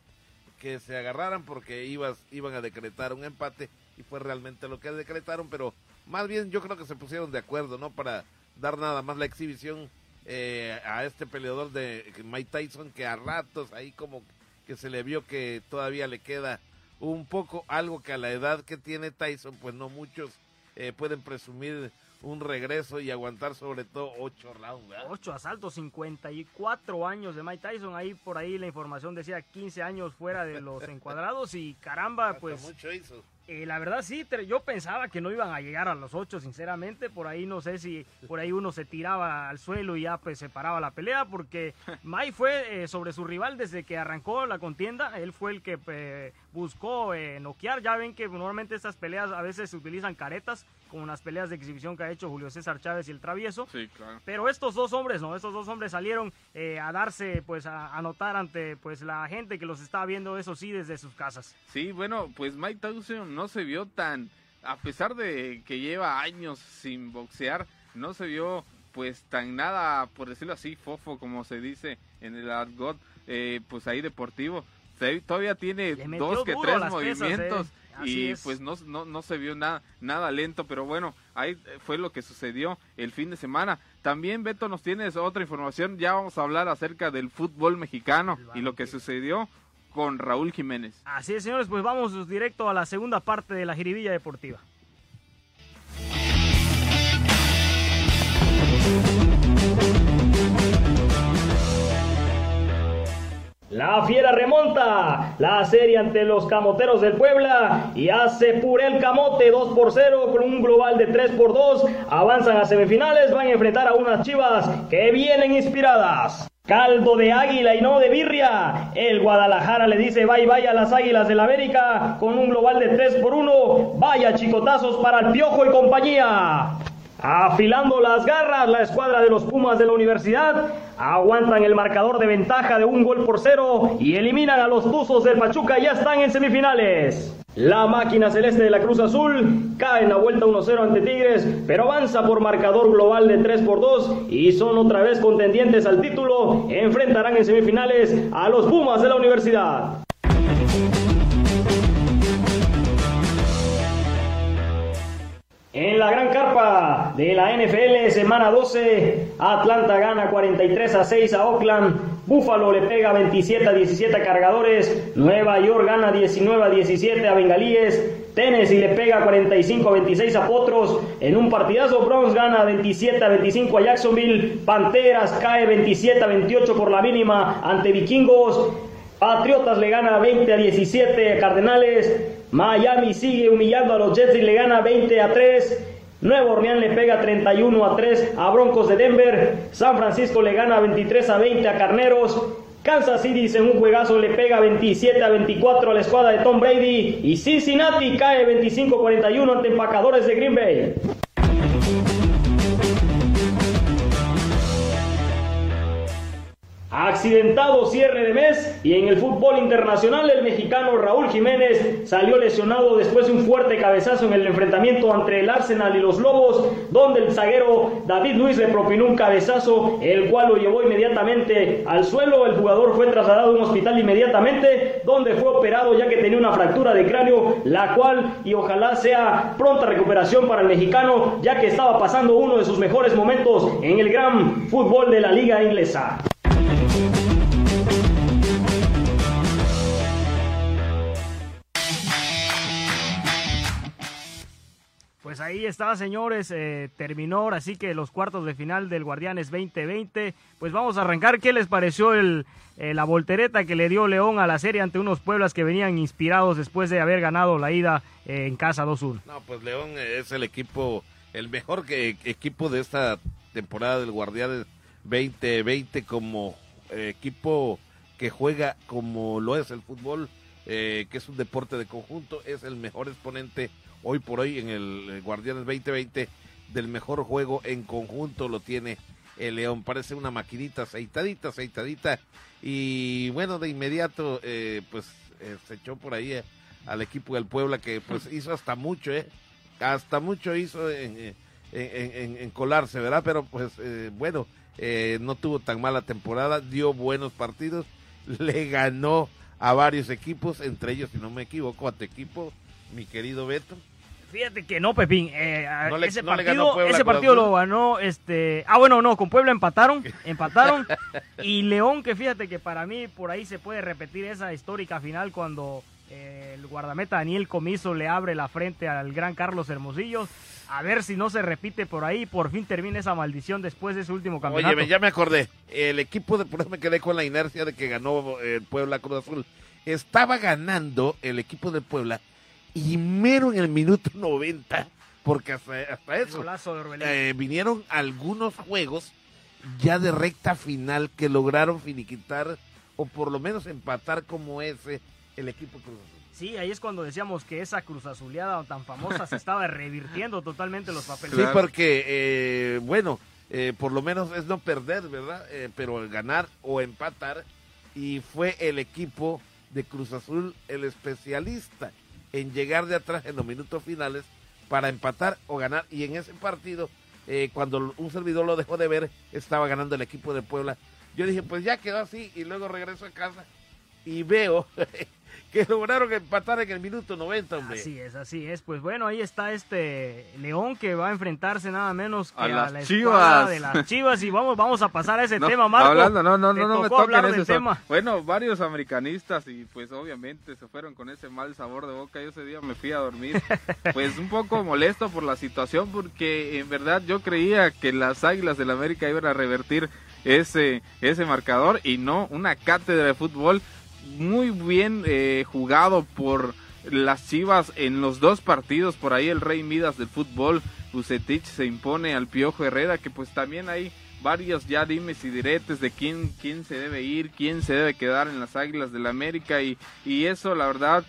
que se agarraran porque ibas, iban a decretar un empate y fue realmente lo que decretaron, pero más bien yo creo que se pusieron de acuerdo, ¿no? Para dar nada más la exhibición eh, a este peleador de Mike Tyson que a ratos ahí como que se le vio que todavía le queda un poco algo que a la edad que tiene Tyson pues no muchos eh, pueden presumir un regreso y aguantar sobre todo ocho rounds. Ocho asaltos, 54 años de Mike Tyson. Ahí por ahí la información decía 15 años fuera de los encuadrados y caramba, pues... Mucho hizo. Eh, la verdad sí, yo pensaba que no iban a llegar a los ocho, sinceramente. Por ahí no sé si por ahí uno se tiraba al suelo y ya pues se paraba la pelea, porque Mike fue eh, sobre su rival desde que arrancó la contienda. Él fue el que eh, buscó noquear. Ya ven que normalmente estas peleas a veces se utilizan caretas, como las peleas de exhibición que ha hecho Julio César Chávez y el Travieso. Sí, claro. Pero estos dos hombres, no, estos dos hombres salieron a darse, pues a, notar ante pues la gente que los estaba viendo, eso sí, desde sus casas. Sí, bueno, pues Mike Tyson no se vio tan, a pesar de que lleva años sin boxear, no se vio pues tan nada, por decirlo así, fofo como se dice en el argot, eh, pues ahí deportivo. todavía tiene dos que tres movimientos. Eh. Y pues no, no, no, se vio nada, nada lento, pero bueno, ahí fue lo que sucedió el fin de semana. También, Beto, nos tienes otra información, ya vamos a hablar acerca del fútbol mexicano y lo que sucedió con Raúl Jiménez. Así es, señores, pues vamos directo a la segunda parte de la jiribilla deportiva. La Fiera remonta la serie ante los Camoteros del Puebla y hace pure el camote 2 por 0 con un global de 3 por 2. Avanzan a semifinales, van a enfrentar a unas chivas que vienen inspiradas. Caldo de águila y no de birria. El Guadalajara le dice bye bye a las águilas del América con un global de 3 por 1. Vaya chicotazos para el Piojo y compañía. Afilando las garras, la escuadra de los Pumas de la universidad aguantan el marcador de ventaja de un gol por cero y eliminan a los Tuzos del Pachuca. Ya están en semifinales. La máquina celeste de la Cruz Azul cae en la vuelta 1-0 ante Tigres, pero avanza por marcador global de 3 por 2 y son otra vez contendientes al título. Enfrentarán en semifinales a los Pumas de la Universidad. En la gran carpa de la NFL, semana 12, Atlanta gana 43 a 6 a Oakland, Buffalo le pega 27 a 17 a Cargadores, Nueva York gana 19 a 17 a Bengalíes, Tennessee le pega 45 a 26 a Potros, en un partidazo Bronx gana 27 a 25 a Jacksonville, Panteras cae 27 a 28 por la mínima ante Vikingos, Patriotas le gana 20 a 17 a Cardenales, Miami sigue humillando a los Jets y le gana 20 a 3. Nuevo Orleans le pega 31 a 3 a Broncos de Denver. San Francisco le gana 23 a 20 a Carneros. Kansas City en un juegazo le pega 27 a 24 a la escuadra de Tom Brady. Y Cincinnati cae 25 a 41 ante empacadores de Green Bay. Accidentado cierre de mes y en el fútbol internacional el mexicano Raúl Jiménez salió lesionado después de un fuerte cabezazo en el enfrentamiento entre el Arsenal y los Lobos, donde el zaguero David Luis le propinó un cabezazo, el cual lo llevó inmediatamente al suelo. El jugador fue trasladado a un hospital inmediatamente, donde fue operado ya que tenía una fractura de cráneo, la cual y ojalá sea pronta recuperación para el mexicano, ya que estaba pasando uno de sus mejores momentos en el gran fútbol de la liga inglesa. Pues ahí está, señores, eh, terminó así que los cuartos de final del Guardianes 2020. Pues vamos a arrancar. ¿Qué les pareció el, eh, la voltereta que le dio León a la serie ante unos Pueblas que venían inspirados después de haber ganado la ida eh, en casa 2-1? No, pues León es el equipo, el mejor equipo de esta temporada del Guardianes 2020 como equipo que juega como lo es el fútbol, que es un deporte de conjunto, es el mejor exponente hoy por hoy en el Guardianes 2020 del mejor juego en conjunto lo tiene el León. Parece una maquinita aceitadita, aceitadita. Y bueno, de inmediato, eh, pues eh, se echó por ahí eh, al equipo del Puebla que pues hizo hasta mucho, ¿eh? Hasta mucho hizo en, en, colarse, ¿verdad? Pero pues bueno, no tuvo tan mala temporada, dio buenos partidos, le ganó a varios equipos, entre ellos, si no me equivoco, a tu equipo, mi querido Beto. Fíjate que no, Pepín. Eh, ese partido, ese partido lo ganó. este Ah, bueno, no, con Puebla empataron. Empataron. y León, que fíjate que para mí por ahí se puede repetir esa histórica final cuando eh, el guardameta Daniel Comiso le abre la frente al gran Carlos Hermosillo. A ver si no se repite por ahí. Por fin termina esa maldición después de ese último campeonato. Oye, ya me acordé. El equipo de. Eso me quedé con la inercia de que ganó el Puebla Cruz Azul. Estaba ganando el equipo de Puebla y mero en el minuto 90, porque hasta, eso eh, vinieron algunos juegos ya de recta final que lograron finiquitar o por lo menos empatar como ese el equipo Cruz Azul. Sí, ahí es cuando decíamos que esa Cruz Azuleada tan famosa se estaba revirtiendo totalmente los papeles. Sí, porque, eh, bueno, eh, por lo menos es no perder, ¿verdad? pero ganar o empatar. Y fue el equipo de Cruz Azul el especialista en llegar de atrás en los minutos finales para empatar o ganar. Y en ese partido, eh, cuando un servidor lo dejó de ver, estaba ganando el equipo de Puebla. Yo dije, pues ya quedó así y luego regreso a casa y veo que lograron empatar en el minuto 90, hombre. Así es, así es. Pues bueno, ahí está este León que va a enfrentarse nada menos que a, la Chivas. de las Chivas y vamos vamos a pasar a ese tema, Marco. Hablando, no, no, no, no me toquen ese tema. Bueno, varios americanistas y pues obviamente se fueron con ese mal sabor de boca. Yo ese día me fui a dormir pues un poco molesto por la situación porque en verdad yo creía que las Águilas del América iban a revertir ese ese marcador y no una cátedra de fútbol muy bien eh, jugado por las Chivas en los dos partidos. Por ahí el Rey Midas del fútbol, Bucetich, se impone al Piojo Herrera, que pues también ahí varios ya dimes y diretes de quién, quién se debe ir, quién se debe quedar en las Águilas del la América y, y eso la verdad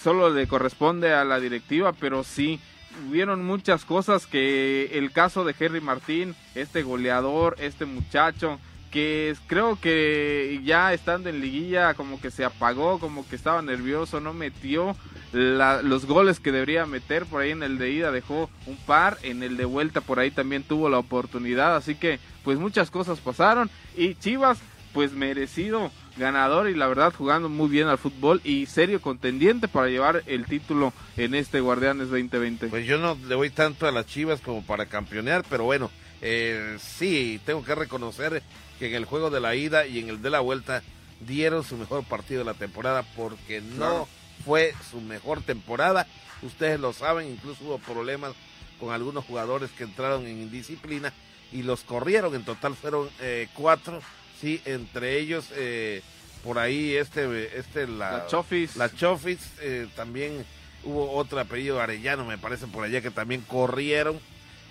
solo le corresponde a la directiva, pero sí, hubieron muchas cosas que el caso de Henry Martín, este goleador, este muchacho, que creo que ya estando en liguilla como que se apagó, como que estaba nervioso, no metió los goles que debería meter, por ahí en el de ida dejó un par, en el de vuelta por ahí también tuvo la oportunidad, así que pues muchas cosas pasaron y Chivas pues merecido ganador y la verdad jugando muy bien al fútbol y serio contendiente para llevar el título en este Guardianes 2020. Pues yo no le voy tanto a las Chivas como para campeonear, pero bueno, eh, sí, tengo que reconocer que en el juego de la ida y en el de la vuelta dieron su mejor partido de la temporada porque no fue su mejor temporada. Ustedes lo saben, incluso hubo problemas con algunos jugadores que entraron en indisciplina y los corrieron. En total fueron eh, cuatro sí, entre ellos eh, por ahí este, este la, Chofis, la Chofis eh, también hubo otro apellido Arellano, me parece por allá que también corrieron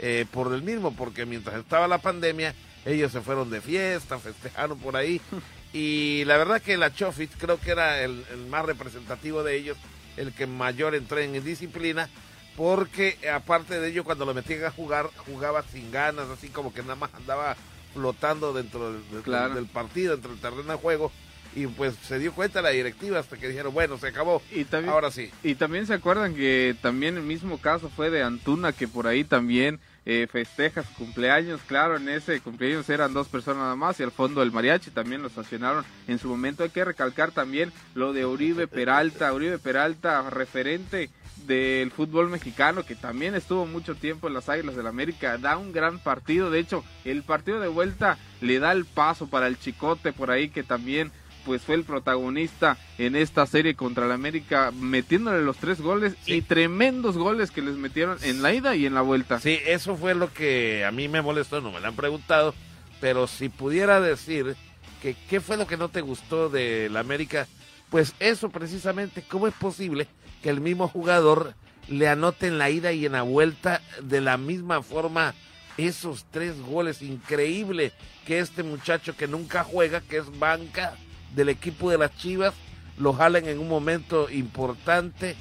eh, por el mismo, porque mientras estaba la pandemia ellos se fueron de fiesta, festejaron por ahí y la verdad que la Chofis creo que era el, más representativo de ellos, el que mayor entró en disciplina porque aparte de ello cuando lo metían a jugar jugaba sin ganas, así como que nada más andaba flotando dentro del, partido, dentro del terreno de juego. Y pues se dio cuenta la directiva hasta que dijeron, bueno, se acabó. Y también, ahora sí. Y también se acuerdan que también el mismo caso fue de Antuna, que por ahí también eh, festeja su cumpleaños. Claro, en ese cumpleaños eran dos personas nada más y al fondo el mariachi también lo estacionaron en su momento. Hay que recalcar también lo de Uribe Peralta. Uribe Peralta, referente del fútbol mexicano, que también estuvo mucho tiempo en las Águilas del América, da un gran partido. De hecho, el partido de vuelta le da el paso para el Chicote por ahí, que también pues fue el protagonista en esta serie contra el América, metiéndole los tres goles y tremendos goles que les metieron en la ida y en la vuelta. Sí, eso fue lo que a mí me molestó, no me lo han preguntado, pero si pudiera decir que qué fue lo que no te gustó de la América, pues eso precisamente, ¿cómo es posible que el mismo jugador le anote en la ida y en la vuelta de la misma forma esos tres goles. Increíble que este muchacho que nunca juega, que es banca del equipo de las Chivas, lo jalen en un momento importante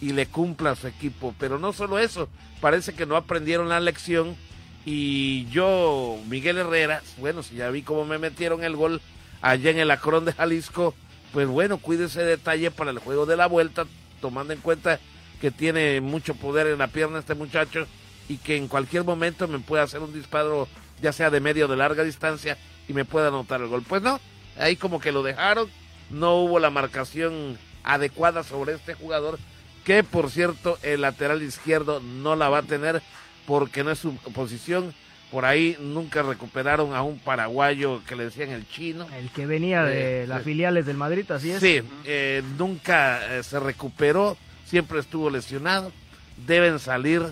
y le cumpla a su equipo. Pero no solo eso, parece que no aprendieron la lección. Y yo, Miguel Herrera, bueno, si ya vi cómo me metieron el gol allá en el Acrón de Jalisco, pues bueno, cuide ese detalle para el juego de la vuelta, tomando en cuenta que tiene mucho poder en la pierna este muchacho y que en cualquier momento me puede hacer un disparo, ya sea de medio o de larga distancia, y me pueda anotar el gol. Pues no, ahí como que lo dejaron, no hubo la marcación adecuada sobre este jugador, que por cierto el lateral izquierdo no la va a tener porque no es su posición. Por ahí nunca recuperaron a un paraguayo que le decían el chino. El que venía de eh, las filiales del Madrid, así es. Sí, eh, nunca eh, se recuperó, siempre estuvo lesionado. Deben salir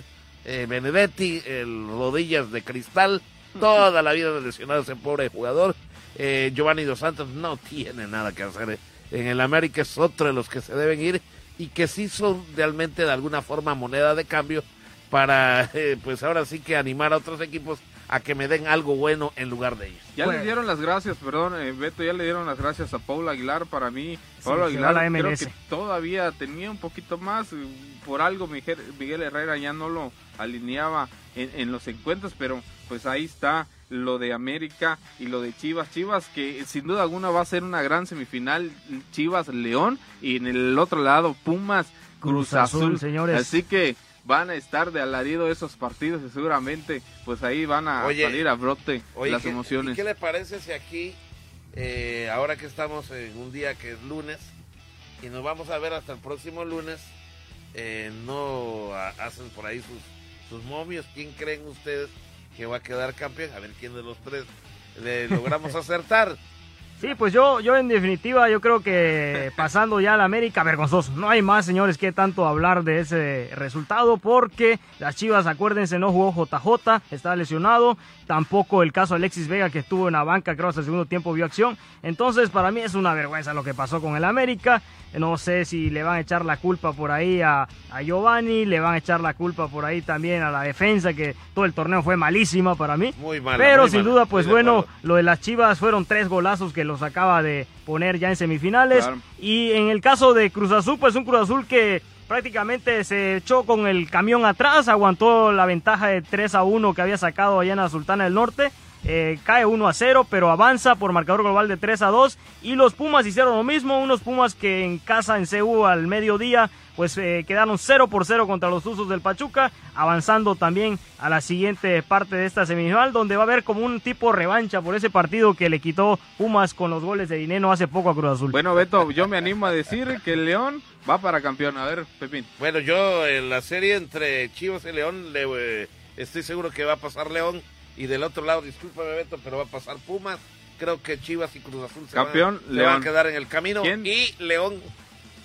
Benedetti, el rodillas de cristal, toda la vida lesionado ese pobre jugador. Giovanni Dos Santos no tiene nada que hacer en el América, es otro de los que se deben ir y que sí son realmente de alguna forma moneda de cambio para, eh, pues ahora sí que animar a otros equipos a que me den algo bueno en lugar de ellos. Ya le dieron las gracias, perdón, eh, Beto, ya le dieron las gracias a Paul Aguilar. Para mí, Paul Aguilar creo que todavía tenía un poquito más. Eh, por algo Miguel, Miguel Herrera ya no lo alineaba en, en, los encuentros, pero pues ahí está lo de América y lo de Chivas. Chivas que sin duda alguna va a ser una gran semifinal. Chivas León y en el otro lado Pumas Cruz, Azul, señores. Así que van a estar de alarido esos partidos y seguramente pues ahí van a salir a brote las emociones. ¿Qué le parece si aquí, eh, ahora que estamos en un día que es lunes y nos vamos a ver hasta el próximo lunes, eh, no hacen por ahí sus, sus momios? ¿Quién creen ustedes que va a quedar campeón? A ver quién de los tres le logramos acertar. Sí, pues yo, yo en definitiva, yo creo que pasando ya a la América, vergonzoso. No hay más, señores, que tanto hablar de ese resultado, porque las Chivas, acuérdense, no jugó JJ, está lesionado. Tampoco el caso Alexis Vega, que estuvo en la banca, creo, hasta el segundo tiempo vio acción. Entonces, para mí es una vergüenza lo que pasó con el América. No sé si le van a echar la culpa por ahí a, a Giovanni, le van a echar la culpa por ahí también a la defensa, que todo el torneo fue malísima para mí. Muy mala, Pero muy sin mala, duda, pues bueno, lo de las Chivas fueron tres golazos que los acaba de poner ya en semifinales. Claro. Y en el caso de Cruz Azul, pues un Cruz Azul que prácticamente se echó con el camión atrás, aguantó la ventaja de 3 a 1 que había sacado allá en la Sultana del Norte. Eh, cae 1 a 0, pero avanza por marcador global de 3 a 2. Y los Pumas hicieron lo mismo, unos Pumas que en casa en CU al mediodía, pues eh, quedaron 0 por 0 contra los Usos del Pachuca, avanzando también a la siguiente parte de esta semifinal, donde va a haber como un tipo revancha por ese partido que le quitó Pumas con los goles de dinero hace poco a Cruz Azul. Bueno, Beto, yo me animo a decir que el León va para campeón. A ver, Pepín. Bueno, yo en la serie entre Chivas y León le, eh, estoy seguro que va a pasar León y del otro lado, discúlpame Beto, pero va a pasar Pumas. Creo que Chivas y Cruz Azul se, Campeón, van, se van a quedar en el camino ¿Quién? y León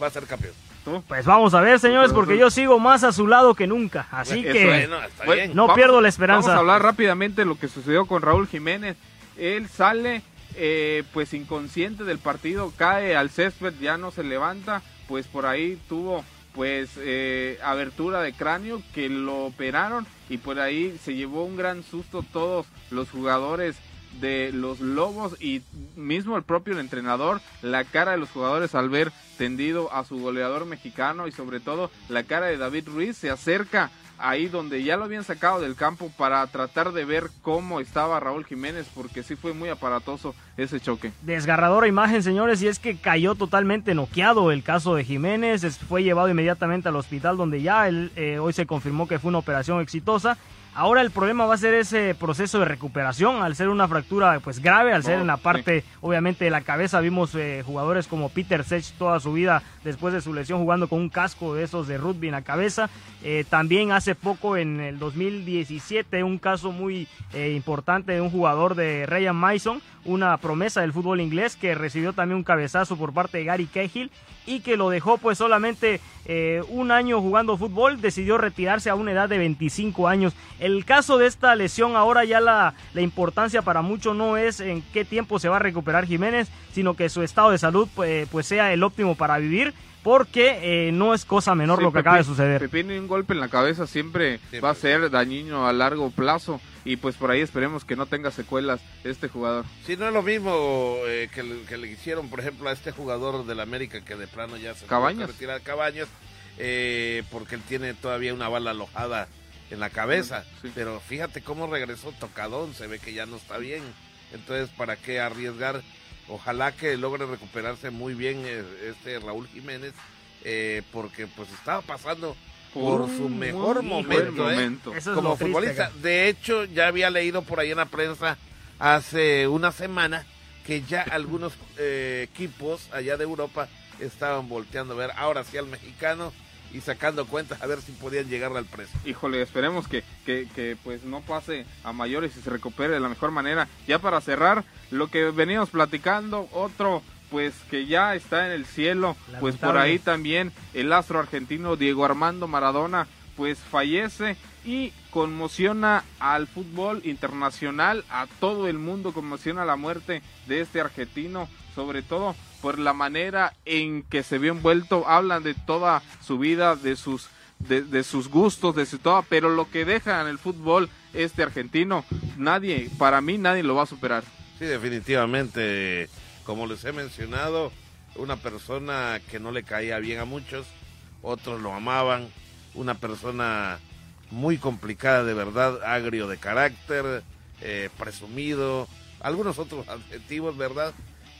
va a ser campeón. ¿Tú? Pues vamos a ver, señores, porque yo sigo más a su lado que nunca. Así Eso que Bueno, está Bueno, bien. no pierdo la esperanza. Vamos a hablar rápidamente de lo que sucedió con Raúl Jiménez. Él sale eh, pues inconsciente del partido, cae al césped, ya no se levanta, pues por ahí tuvo pues eh, abertura de cráneo que lo operaron y por ahí se llevó un gran susto todos los jugadores de los Lobos y mismo el propio entrenador, la cara de los jugadores al ver tendido a su goleador mexicano y sobre todo la cara de David Ruiz se acerca ahí donde ya lo habían sacado del campo para tratar de ver cómo estaba Raúl Jiménez porque sí fue muy aparatoso ese choque. Desgarradora imagen, señores, y es que cayó totalmente noqueado el caso de Jiménez. Fue llevado inmediatamente al hospital donde ya eh, hoy se confirmó que fue una operación exitosa. Ahora el problema va a ser ese proceso de recuperación, al ser una fractura pues grave, al ser Oh, en la sí. parte obviamente de la cabeza. Vimos eh, jugadores como Peter Sech toda su vida después de su lesión jugando con un casco de esos de rugby en la cabeza. Eh, también hace poco en el 2017 un caso muy eh, importante de un jugador de Ryan Mason, una promesa del fútbol inglés que recibió también un cabezazo por parte de Gary Cahill y que lo dejó pues solamente eh, un año jugando fútbol, decidió retirarse a una edad de 25 años. El caso de esta lesión ahora ya la, la importancia para muchos no es en qué tiempo se va a recuperar Jiménez, sino que su estado de salud pues, pues sea el óptimo para vivir, porque eh, no es cosa menor Sí, lo que acaba de suceder. Pepín y un golpe en la cabeza siempre Sí, va a ser dañino a largo plazo y pues por ahí esperemos que no tenga secuelas este jugador. Si no es lo mismo eh, que, le, que le hicieron, por ejemplo, a este jugador del América que de plano ya se Cabañas. retirar Cabañas, eh, porque él tiene todavía una bala alojada en la cabeza. Sí. Pero fíjate cómo regresó tocadón, se ve que ya no está bien. Entonces, ¿para qué arriesgar? Ojalá que logre recuperarse muy bien eh, este Raúl Jiménez, eh, porque pues estaba pasando por su mejor momento, ¿eh? momento. Eso es como triste, futbolista. De hecho, ya había leído por ahí en la prensa hace una semana que ya algunos eh, equipos allá de Europa estaban volteando a ver ahora sí al mexicano y sacando cuentas a ver si podían llegar al precio. Híjole, esperemos que, que, que, pues no pase a mayores y se recupere de la mejor manera. Ya para cerrar, lo que veníamos platicando, otro pues que ya está en el cielo, pues por ahí también el astro argentino Diego Armando Maradona pues fallece y conmociona al fútbol internacional, a todo el mundo conmociona la muerte de este argentino, sobre todo por la manera en que se vio envuelto, hablan de toda su vida, de sus de, de sus gustos, de su todo, pero lo que deja en el fútbol este argentino, nadie, para mí nadie lo va a superar. Sí, definitivamente, como les he mencionado, una persona que no le caía bien a muchos, otros lo amaban, una persona muy complicada de verdad, agrio de carácter, eh, presumido, algunos otros adjetivos, ¿verdad?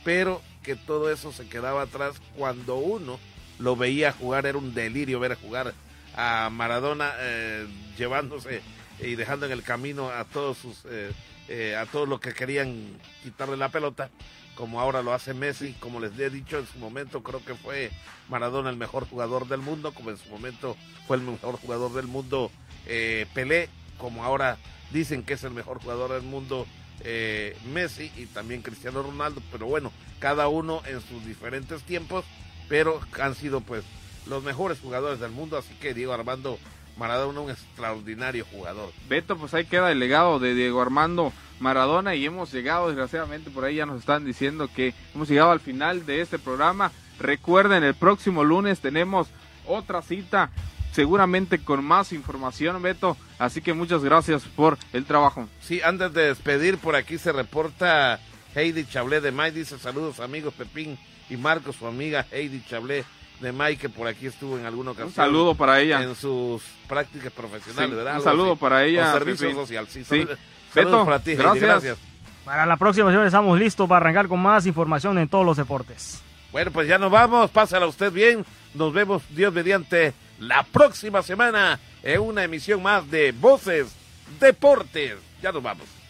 Pero que todo eso se quedaba atrás cuando uno lo veía jugar, era un delirio ver jugar a Maradona eh, llevándose y dejando en el camino a todos sus eh, eh, a todos los que querían quitarle la pelota como ahora lo hace Messi como les he dicho en su momento creo que fue Maradona el mejor jugador del mundo como en su momento fue el mejor jugador del mundo Pelé como ahora dicen que es el mejor jugador del mundo eh, Messi y también Cristiano Ronaldo, pero bueno, cada uno en sus diferentes tiempos, pero han sido pues los mejores jugadores del mundo, así que Diego Armando Maradona un extraordinario jugador. Beto, pues ahí queda el legado de Diego Armando Maradona y hemos llegado, desgraciadamente por ahí ya nos están diciendo que hemos llegado al final de este programa. Recuerden, el próximo lunes tenemos otra cita, seguramente con más información, Beto. Así que muchas gracias por el trabajo. Sí, antes de despedir, por aquí se reporta Heidi Chablé de May, dice saludos amigos Pepín y Marcos, su amiga Heidi Chablé de May, que por aquí estuvo en alguna ocasión. Un saludo para ella. En sus prácticas profesionales, Sí, ¿verdad? un saludo así. para ella, O servicio Pepín. social, sí. Sí. Saludos Beto, para ti, Heidi, gracias. gracias. Para la próxima semana estamos listos para arrancar con más información en todos los deportes. Bueno, pues ya nos vamos. Pásala usted bien. Nos vemos, Dios mediante, la próxima semana en una emisión más de Voces Deportes. Ya nos vamos.